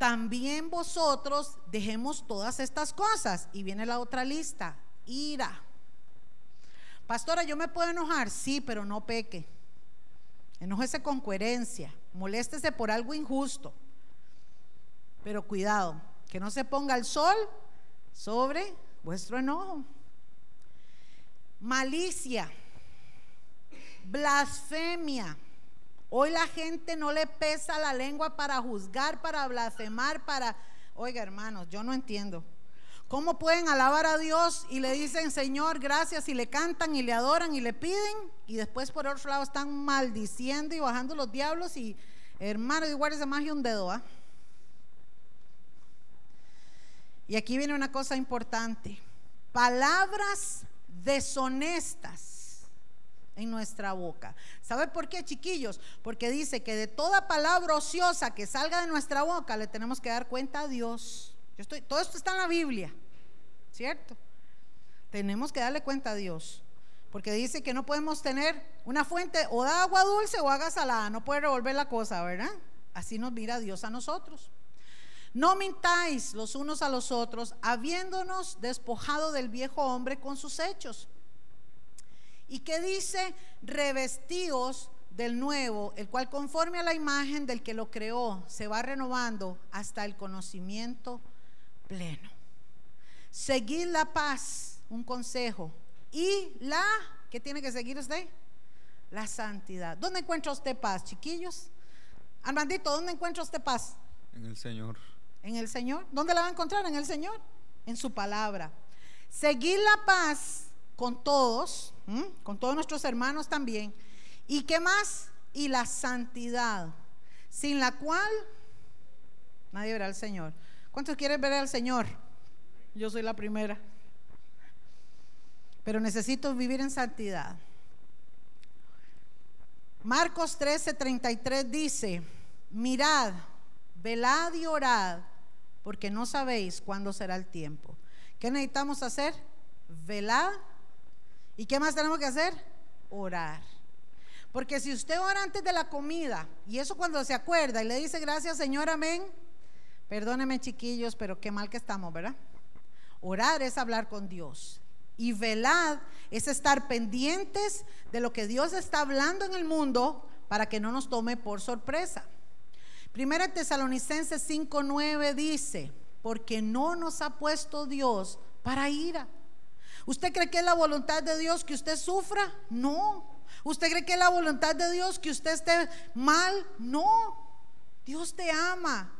también vosotros dejemos todas estas cosas. Y viene la otra lista, ira. Pastora, yo me puedo enojar, sí, pero no peque. Enójese con coherencia, moléstese por algo injusto. Pero cuidado, que no se ponga el sol sobre vuestro enojo. Malicia, blasfemia Hoy la gente no le pesa la lengua para juzgar, para blasfemar, para... Oiga, hermanos, yo no entiendo. ¿Cómo pueden alabar a Dios y le dicen, Señor, gracias, y le cantan y le adoran y le piden? Y después por otro lado están maldiciendo y bajando los diablos y, hermano, igual es más que un dedo. ¿ah? Y aquí viene una cosa importante. Palabras deshonestas en nuestra boca. ¿Sabe por qué, chiquillos? Porque dice que de toda palabra ociosa que salga de nuestra boca le tenemos que dar cuenta a Dios. Yo estoy, todo esto está en la Biblia, ¿cierto? Tenemos que darle cuenta a Dios. Porque dice que no podemos tener una fuente o de agua dulce o agua salada. No puede revolver la cosa, ¿verdad? Así nos mira Dios a nosotros. No mintáis los unos a los otros, habiéndonos despojado del viejo hombre con sus hechos ¿Y qué dice? Revestidos del nuevo, el cual conforme a la imagen del que lo creó, se va renovando hasta el conocimiento pleno. Seguir la paz, un consejo. Y la, ¿qué tiene que seguir usted? La santidad. ¿Dónde encuentra usted paz, chiquillos? Armandito, ¿dónde encuentra usted paz? En el Señor. En el Señor. ¿Dónde la va a encontrar? En el Señor. En su palabra. Seguir la paz con todos, con todos nuestros hermanos también. ¿Y qué más? Y la santidad, sin la cual nadie verá al Señor. ¿Cuántos quieren ver al Señor? Yo soy la primera. Pero necesito vivir en santidad. Marcos 13:33 dice, mirad, velad y orad, porque no sabéis cuándo será el tiempo. ¿Qué necesitamos hacer? Velad ¿Y qué más tenemos que hacer? Orar. Porque si usted ora antes de la comida, y eso cuando se acuerda y le dice gracias Señor, amén, perdóneme chiquillos, pero qué mal que estamos, ¿verdad? Orar es hablar con Dios. Y velar es estar pendientes de lo que Dios está hablando en el mundo para que no nos tome por sorpresa. Primera Tesalonicenses 5:9 dice, porque no nos ha puesto Dios para ira ¿Usted cree que es la voluntad de Dios que usted sufra? No. ¿Usted cree que es la voluntad de Dios que usted esté mal? No. Dios te ama.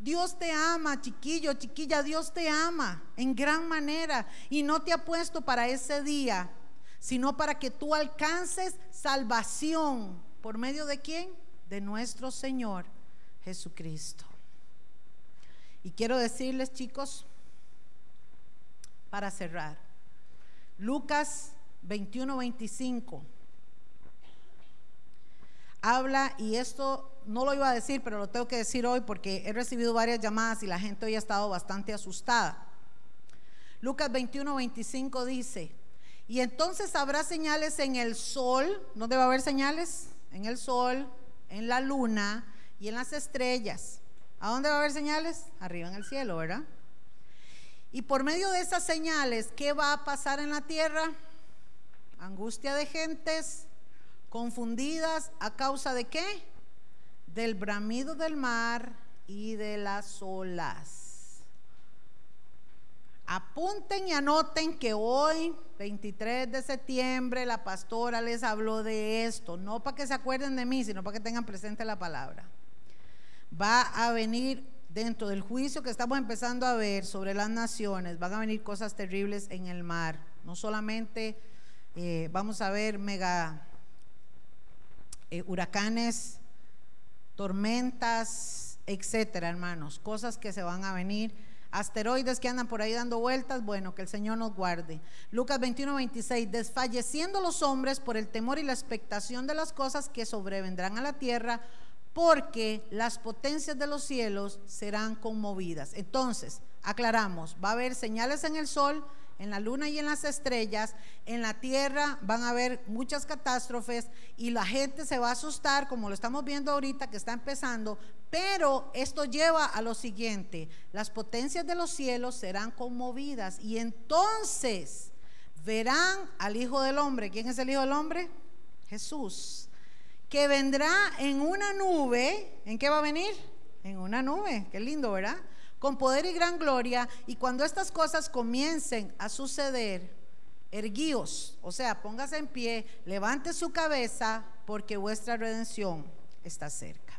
Dios te ama, chiquillo, chiquilla, Dios te ama en gran manera y no te ha puesto para ese día, sino para que tú alcances salvación. ¿Por medio de quién? De nuestro Señor Jesucristo. Y quiero decirles, chicos, para cerrar, Lucas 21, 25. Habla, y esto no lo iba a decir, pero lo tengo que decir hoy porque he recibido varias llamadas y la gente hoy ha estado bastante asustada. Lucas 21, 25 dice, y entonces habrá señales en el sol, ¿dónde va a haber señales? En el sol, en la luna y en las estrellas. ¿A dónde va a haber señales? Arriba en el cielo, ¿verdad? Y por medio de esas señales, ¿qué va a pasar en la tierra? Angustia de gentes confundidas a causa de qué? Del bramido del mar y de las olas. Apunten y anoten que hoy, 23 de septiembre, la pastora les habló de esto, no para que se acuerden de mí, sino para que tengan presente la palabra. Va a venir dentro del juicio que estamos empezando a ver sobre las naciones, van a venir cosas terribles en el mar. No solamente eh, vamos a ver mega eh, huracanes, tormentas, etcétera, hermanos, cosas que se van a venir. Asteroides que andan por ahí dando vueltas, bueno, que el Señor nos guarde. Lucas 21, 26, desfalleciendo los hombres por el temor y la expectación de las cosas que sobrevendrán a la tierra, porque las potencias de los cielos serán conmovidas. Entonces, aclaramos, va a haber señales en el sol, en la luna y en las estrellas, en la tierra van a haber muchas catástrofes y la gente se va a asustar, como lo estamos viendo ahorita que está empezando, pero esto lleva a lo siguiente, las potencias de los cielos serán conmovidas y entonces verán al Hijo del Hombre. ¿Quién es el Hijo del Hombre? Jesús que vendrá en una nube. ¿En qué va a venir? En una nube. Qué lindo, ¿verdad? Con poder y gran gloria. Y cuando estas cosas comiencen a suceder, erguíos, o sea, póngase en pie, levante su cabeza, porque vuestra redención está cerca.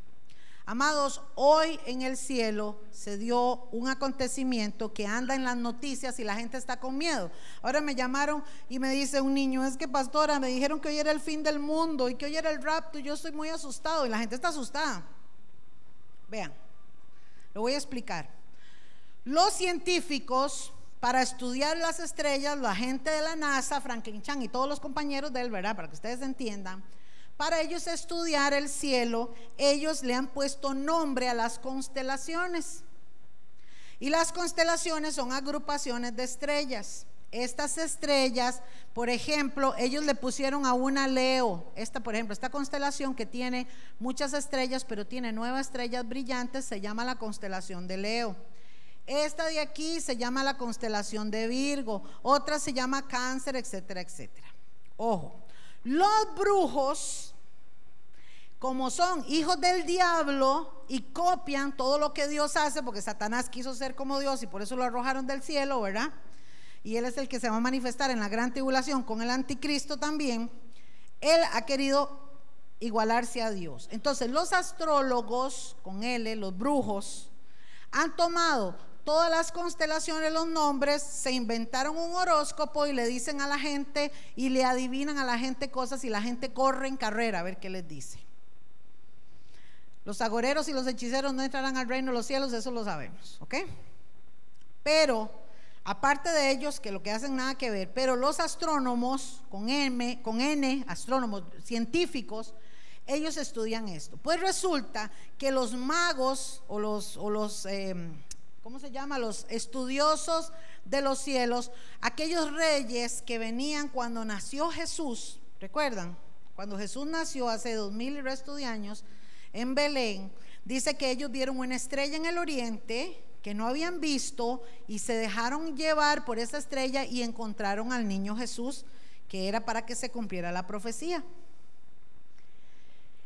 Amados, hoy en el cielo se dio un acontecimiento que anda en las noticias y la gente está con miedo. Ahora me llamaron y me dice un niño, es que pastora, me dijeron que hoy era el fin del mundo y que hoy era el rapto y yo estoy muy asustado y la gente está asustada. Vean, lo voy a explicar. Los científicos, para estudiar las estrellas, la gente de la NASA, Franklin Chan y todos los compañeros de él, ¿verdad? Para que ustedes entiendan, para ellos estudiar el cielo, ellos le han puesto nombre a las constelaciones. Y las constelaciones son agrupaciones de estrellas. Estas estrellas, por ejemplo, ellos le pusieron a una Leo. Esta, por ejemplo, esta constelación que tiene muchas estrellas, pero tiene nueve estrellas brillantes, se llama la constelación de Leo. Esta de aquí se llama la constelación de Virgo, otra se llama Cáncer, etcétera, etcétera. Ojo, los brujos como son hijos del diablo y copian todo lo que Dios hace, porque Satanás quiso ser como Dios y por eso lo arrojaron del cielo, ¿verdad? Y él es el que se va a manifestar en la gran tribulación con el anticristo también. Él ha querido igualarse a Dios. Entonces los astrólogos, con él, los brujos, han tomado todas las constelaciones, los nombres, se inventaron un horóscopo y le dicen a la gente y le adivinan a la gente cosas y la gente corre en carrera a ver qué les dice. Los agoreros y los hechiceros no entrarán al reino de los cielos, eso lo sabemos, ¿ok? Pero, aparte de ellos, que lo que hacen nada que ver, pero los astrónomos, con M, con N, astrónomos científicos, ellos estudian esto. Pues resulta que los magos o los, o los em, ¿cómo se llama? Los estudiosos de los cielos, aquellos reyes que venían cuando nació Jesús, ¿recuerdan? Cuando Jesús nació hace dos mil y resto de años, en Belén, dice que ellos vieron una estrella en el oriente que no habían visto y se dejaron llevar por esa estrella y encontraron al niño Jesús, que era para que se cumpliera la profecía.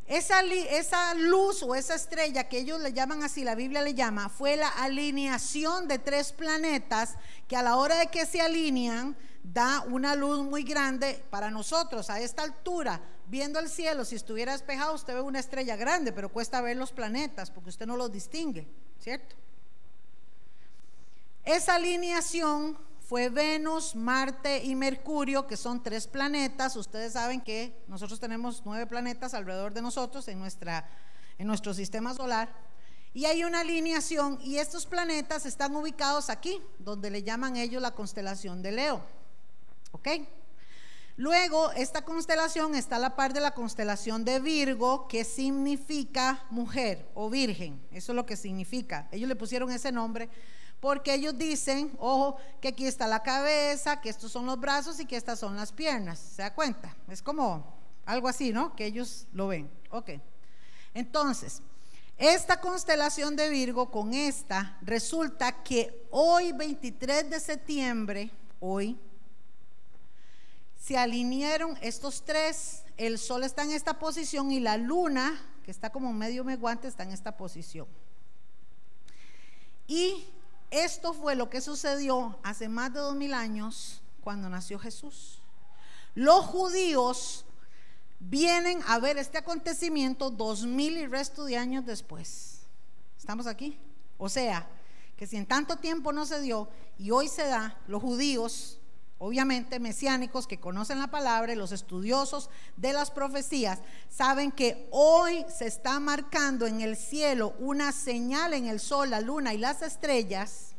Esa, esa, luz o esa estrella que ellos le llaman así, la Biblia le llama, fue la alineación de tres planetas que a la hora de que se alinean da una luz muy grande para nosotros a esta altura viendo el cielo, si estuviera despejado, usted ve una estrella grande, pero cuesta ver los planetas porque usted no los distingue, ¿cierto? Esa alineación fue Venus, Marte y Mercurio, que son tres planetas. Ustedes saben que nosotros tenemos nueve planetas alrededor de nosotros en, nuestra, en nuestro sistema solar. Y hay una alineación y estos planetas están ubicados aquí, donde le llaman ellos la constelación de Leo. ¿Ok? Luego, esta constelación está a la par de la constelación de Virgo, que significa mujer o virgen. Eso es lo que significa. Ellos le pusieron ese nombre porque ellos dicen, ojo, que aquí está la cabeza, que estos son los brazos y que estas son las piernas. ¿Se da cuenta? Es como algo así, ¿no? Que ellos lo ven. Ok. Entonces, esta constelación de Virgo con esta resulta que hoy 23 de septiembre, hoy, se alinearon estos tres, el sol está en esta posición y la luna, que está como medio meguante, está en esta posición. Y esto fue lo que sucedió hace más de dos mil años cuando nació Jesús. Los judíos vienen a ver este acontecimiento dos mil y resto de años después. ¿Estamos aquí? O sea, que si en tanto tiempo no se dio y hoy se da, los judíos, obviamente mesiánicos que conocen la palabra y los estudiosos de las profecías, saben que hoy se está marcando en el cielo una señal en el sol, la luna y las estrellas,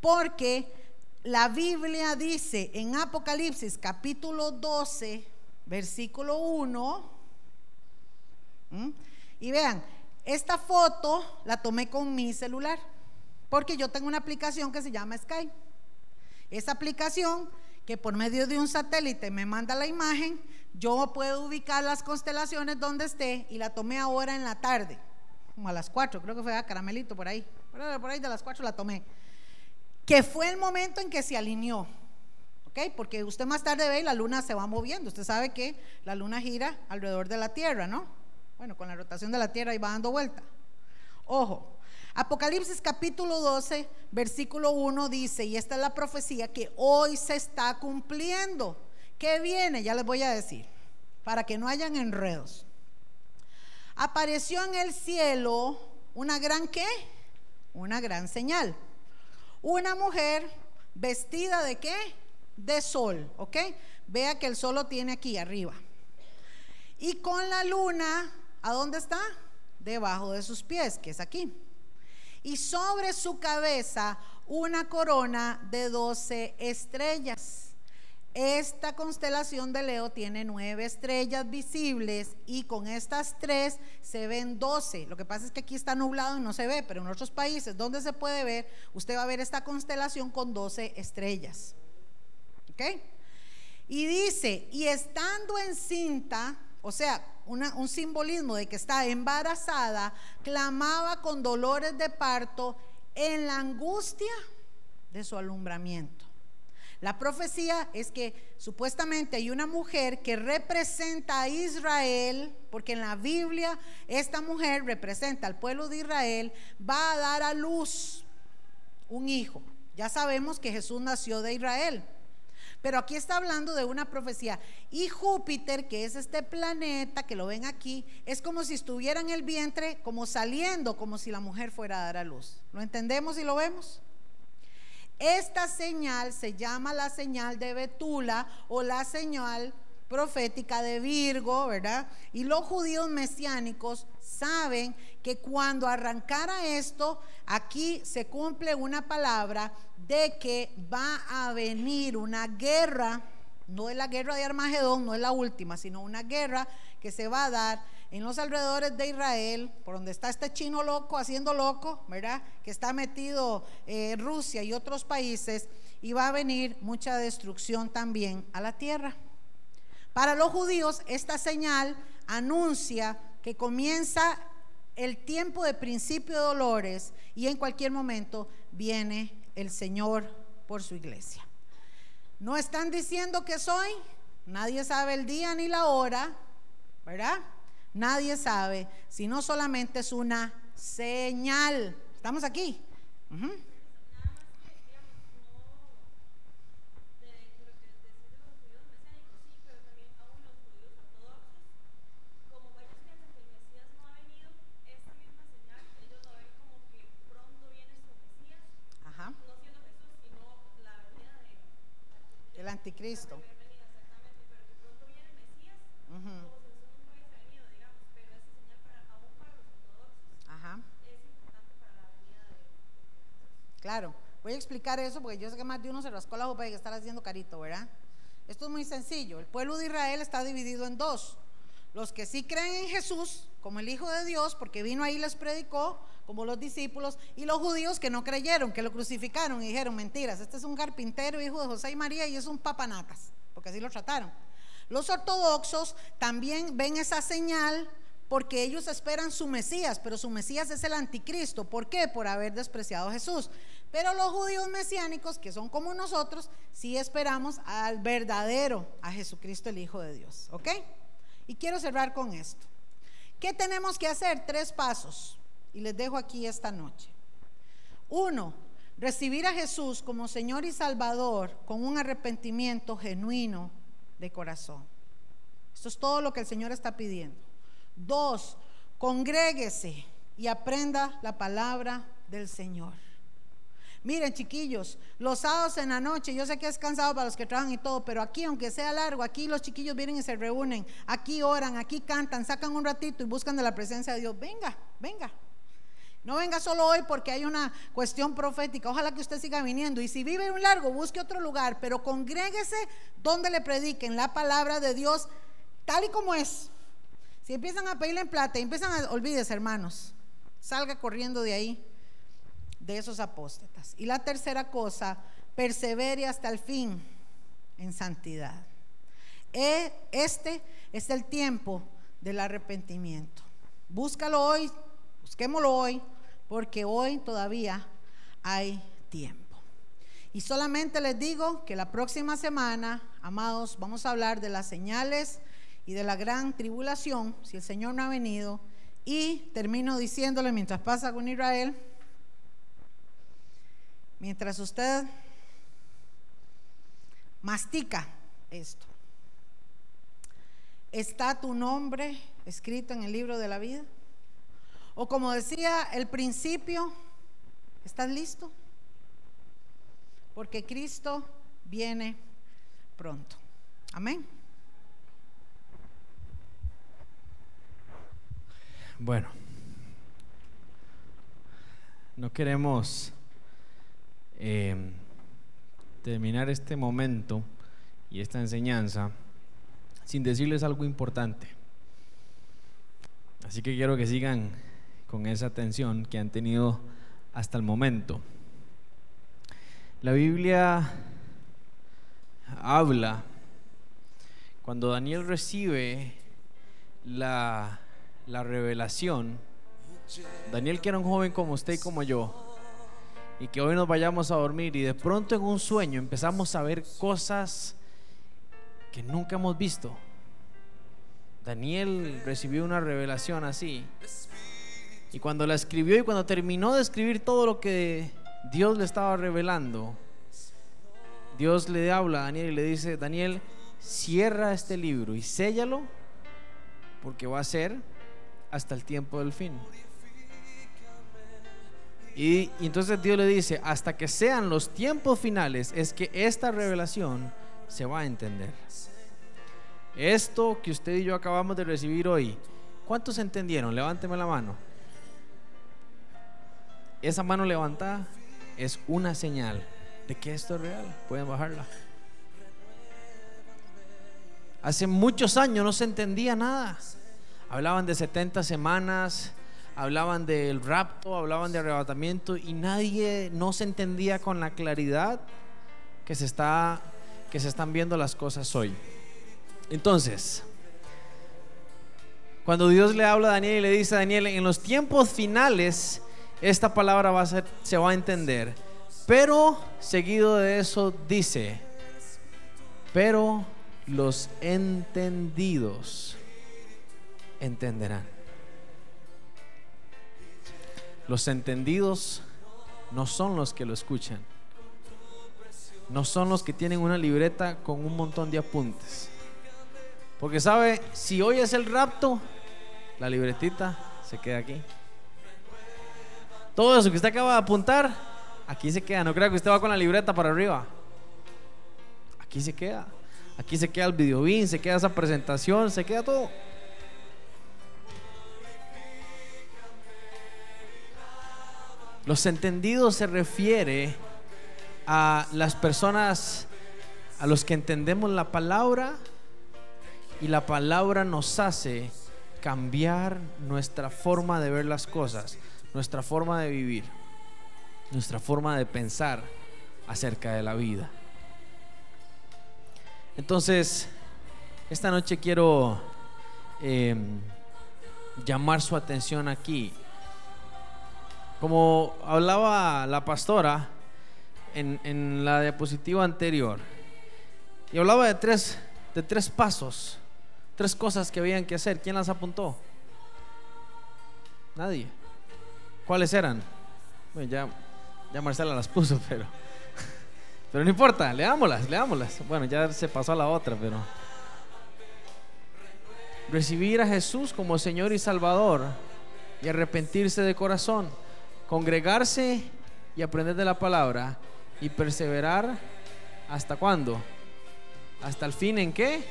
porque la Biblia dice en Apocalipsis capítulo 12, versículo 1, ¿m? y vean, esta foto la tomé con mi celular, porque yo tengo una aplicación que se llama Skype. Esa aplicación que por medio de un satélite me manda la imagen, yo puedo ubicar las constelaciones donde esté y la tomé ahora en la tarde, como a las 4, creo que fue a Caramelito por ahí, por ahí de las 4 la tomé, que fue el momento en que se alineó, ¿ok? Porque usted más tarde ve y la luna se va moviendo, usted sabe que la luna gira alrededor de la Tierra, ¿no? Bueno, con la rotación de la Tierra y va dando vuelta. Ojo, Apocalipsis capítulo 12, versículo 1 dice, y esta es la profecía que hoy se está cumpliendo. ¿Qué viene? Ya les voy a decir, para que no hayan enredos. Apareció en el cielo una gran qué? Una gran señal. Una mujer vestida de qué? De sol, ¿ok? Vea que el sol lo tiene aquí arriba. Y con la luna, ¿a dónde está? Debajo de sus pies, que es aquí y sobre su cabeza una corona de doce estrellas. Esta constelación de Leo tiene nueve estrellas visibles y con estas tres se ven doce. Lo que pasa es que aquí está nublado y no se ve, pero en otros países donde se puede ver, usted va a ver esta constelación con doce estrellas. ¿Ok? Y dice, y estando encinta, o sea, un simbolismo de que está embarazada, clamaba con dolores de parto en la angustia de su alumbramiento. La profecía es que supuestamente hay una mujer que representa a Israel, porque en la Biblia esta mujer representa al pueblo de Israel, va a dar a luz un hijo. Ya sabemos que Jesús nació de Israel. Pero aquí está hablando de una profecía. Y Júpiter, que es este planeta que lo ven aquí, es como si estuviera en el vientre, como saliendo, como si la mujer fuera a dar a luz. ¿Lo entendemos y lo vemos? Esta señal se llama la señal de Betula o la señal profética de Virgo, ¿verdad? Y los judíos mesiánicos saben que cuando arrancara esto, aquí se cumple una palabra de que va a venir una guerra, no es la guerra de Armagedón, no es la última, sino una guerra que se va a dar en los alrededores de Israel, por donde está este chino loco haciendo loco, ¿verdad? Que está metido eh, Rusia y otros países, y va a venir mucha destrucción también a la tierra. Para los judíos, esta señal anuncia que comienza el tiempo de principio de dolores y en cualquier momento viene el Señor por su iglesia. No están diciendo que soy, nadie sabe el día ni la hora, ¿verdad? Nadie sabe, sino solamente es una señal. ¿Estamos aquí? Ujú. Ajá. Claro, voy a explicar eso porque yo sé que más de uno se rascó la boca y que estar haciendo carito, ¿verdad? Esto es muy sencillo. El pueblo de Israel está dividido en dos. los que sí creen en Jesús como el Hijo de Dios, porque vino ahí y les predicó, como los discípulos, y los judíos que no creyeron, que lo crucificaron y dijeron mentiras. Este es un carpintero, hijo de José y María, y es un papanatas, porque así lo trataron. Los ortodoxos también ven esa señal porque ellos esperan su Mesías, pero su Mesías es el anticristo. ¿Por qué? Por haber despreciado a Jesús. Pero los judíos mesiánicos, que son como nosotros, sí esperamos al verdadero, a Jesucristo el Hijo de Dios. ¿Ok? Y quiero cerrar con esto. ¿Qué tenemos que hacer? Tres pasos. Y les dejo aquí esta noche. Uno, recibir a Jesús como Señor y Salvador con un arrepentimiento genuino de corazón. Esto es todo lo que el Señor está pidiendo. Dos, congréguese y aprenda la palabra del Señor. Miren, chiquillos, los sábados en la noche, yo sé que es cansado para los que trabajan y todo, pero aquí, aunque sea largo, aquí los chiquillos vienen y se reúnen, aquí oran, aquí cantan, sacan un ratito y buscan de la presencia de Dios. Venga, venga. No venga solo hoy porque hay una cuestión profética. Ojalá que usted siga viniendo. Y si vive un largo, busque otro lugar, pero congréguese donde le prediquen la palabra de Dios tal y como es. Si empiezan a pedirle en plata empiezan a, olvídese hermanos, salga corriendo de ahí de esos apóstatas. Y la tercera cosa, persevere hasta el fin en santidad. E, este es el tiempo del arrepentimiento. Búscalo hoy, busquémoslo hoy, porque hoy todavía hay tiempo. Y solamente les digo que la próxima semana, amados, vamos a hablar de las señales y de la gran tribulación, si el Señor no ha venido. Y termino diciéndole mientras pasa con Israel, Mientras usted mastica esto, ¿está tu nombre escrito en el libro de la vida? O como decía el principio, ¿estás listo? Porque Cristo viene pronto. Amén. Bueno, no queremos eh, terminar este momento y esta enseñanza sin decirles algo importante. Así que quiero que sigan con esa atención que han tenido hasta el momento. La Biblia habla cuando Daniel recibe la, la revelación. Daniel que era un joven como usted y como yo, y que hoy nos vayamos a dormir y de pronto en un sueño empezamos a ver cosas que nunca hemos visto. Daniel recibió una revelación así. Y cuando la escribió y cuando terminó de escribir todo lo que Dios le estaba revelando, Dios le habla a Daniel y le dice, Daniel, cierra este libro y séllalo porque va a ser hasta el tiempo del fin. Y, entonces Dios le dice, hasta que sean los tiempos finales, es que esta revelación se va a entender. Esto que usted y yo acabamos de recibir hoy, ¿cuántos entendieron? Levánteme la mano. Esa mano levantada es una señal de que esto es real. Pueden bajarla. Hace muchos años no se entendía nada. Hablaban de 70 semanas, hablaban del rapto, hablaban de arrebatamiento y nadie no se entendía con la claridad que se, está, que se están viendo las cosas hoy. Entonces, cuando Dios le habla a Daniel y le dice a Daniel, en los tiempos finales esta palabra va a ser, se va a entender, pero seguido de eso dice, pero los entendidos entenderán. Los entendidos no son los que lo escuchan. No son los que tienen una libreta con un montón de apuntes. Porque sabe, si hoy es el rapto, la libretita se queda aquí. Todo eso que usted acaba de apuntar, aquí se queda. No crea que usted va con la libreta para arriba. Aquí se queda. Aquí se queda el videobin, se queda esa presentación, se queda todo. Los entendidos se refiere a las personas a los que entendemos la palabra Y la palabra nos hace cambiar nuestra forma de ver las cosas, nuestra forma de vivir, nuestra forma de pensar acerca de la vida. Entonces, esta noche quiero eh, llamar su atención aquí. Como hablaba la pastora en, en la diapositiva anterior, y hablaba de tres, de tres pasos, tres cosas que habían que hacer. ¿Quién las apuntó? Nadie. ¿Cuáles eran? Bueno, ya, ya Marcela las puso, pero, pero no importa, leámoslas, leámoslas. Bueno, ya se pasó a la otra, pero recibir a Jesús como Señor y Salvador y arrepentirse de corazón, congregarse y aprender de la palabra y perseverar hasta cuándo? ¿Hasta el fin en qué?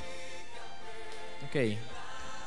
Ok.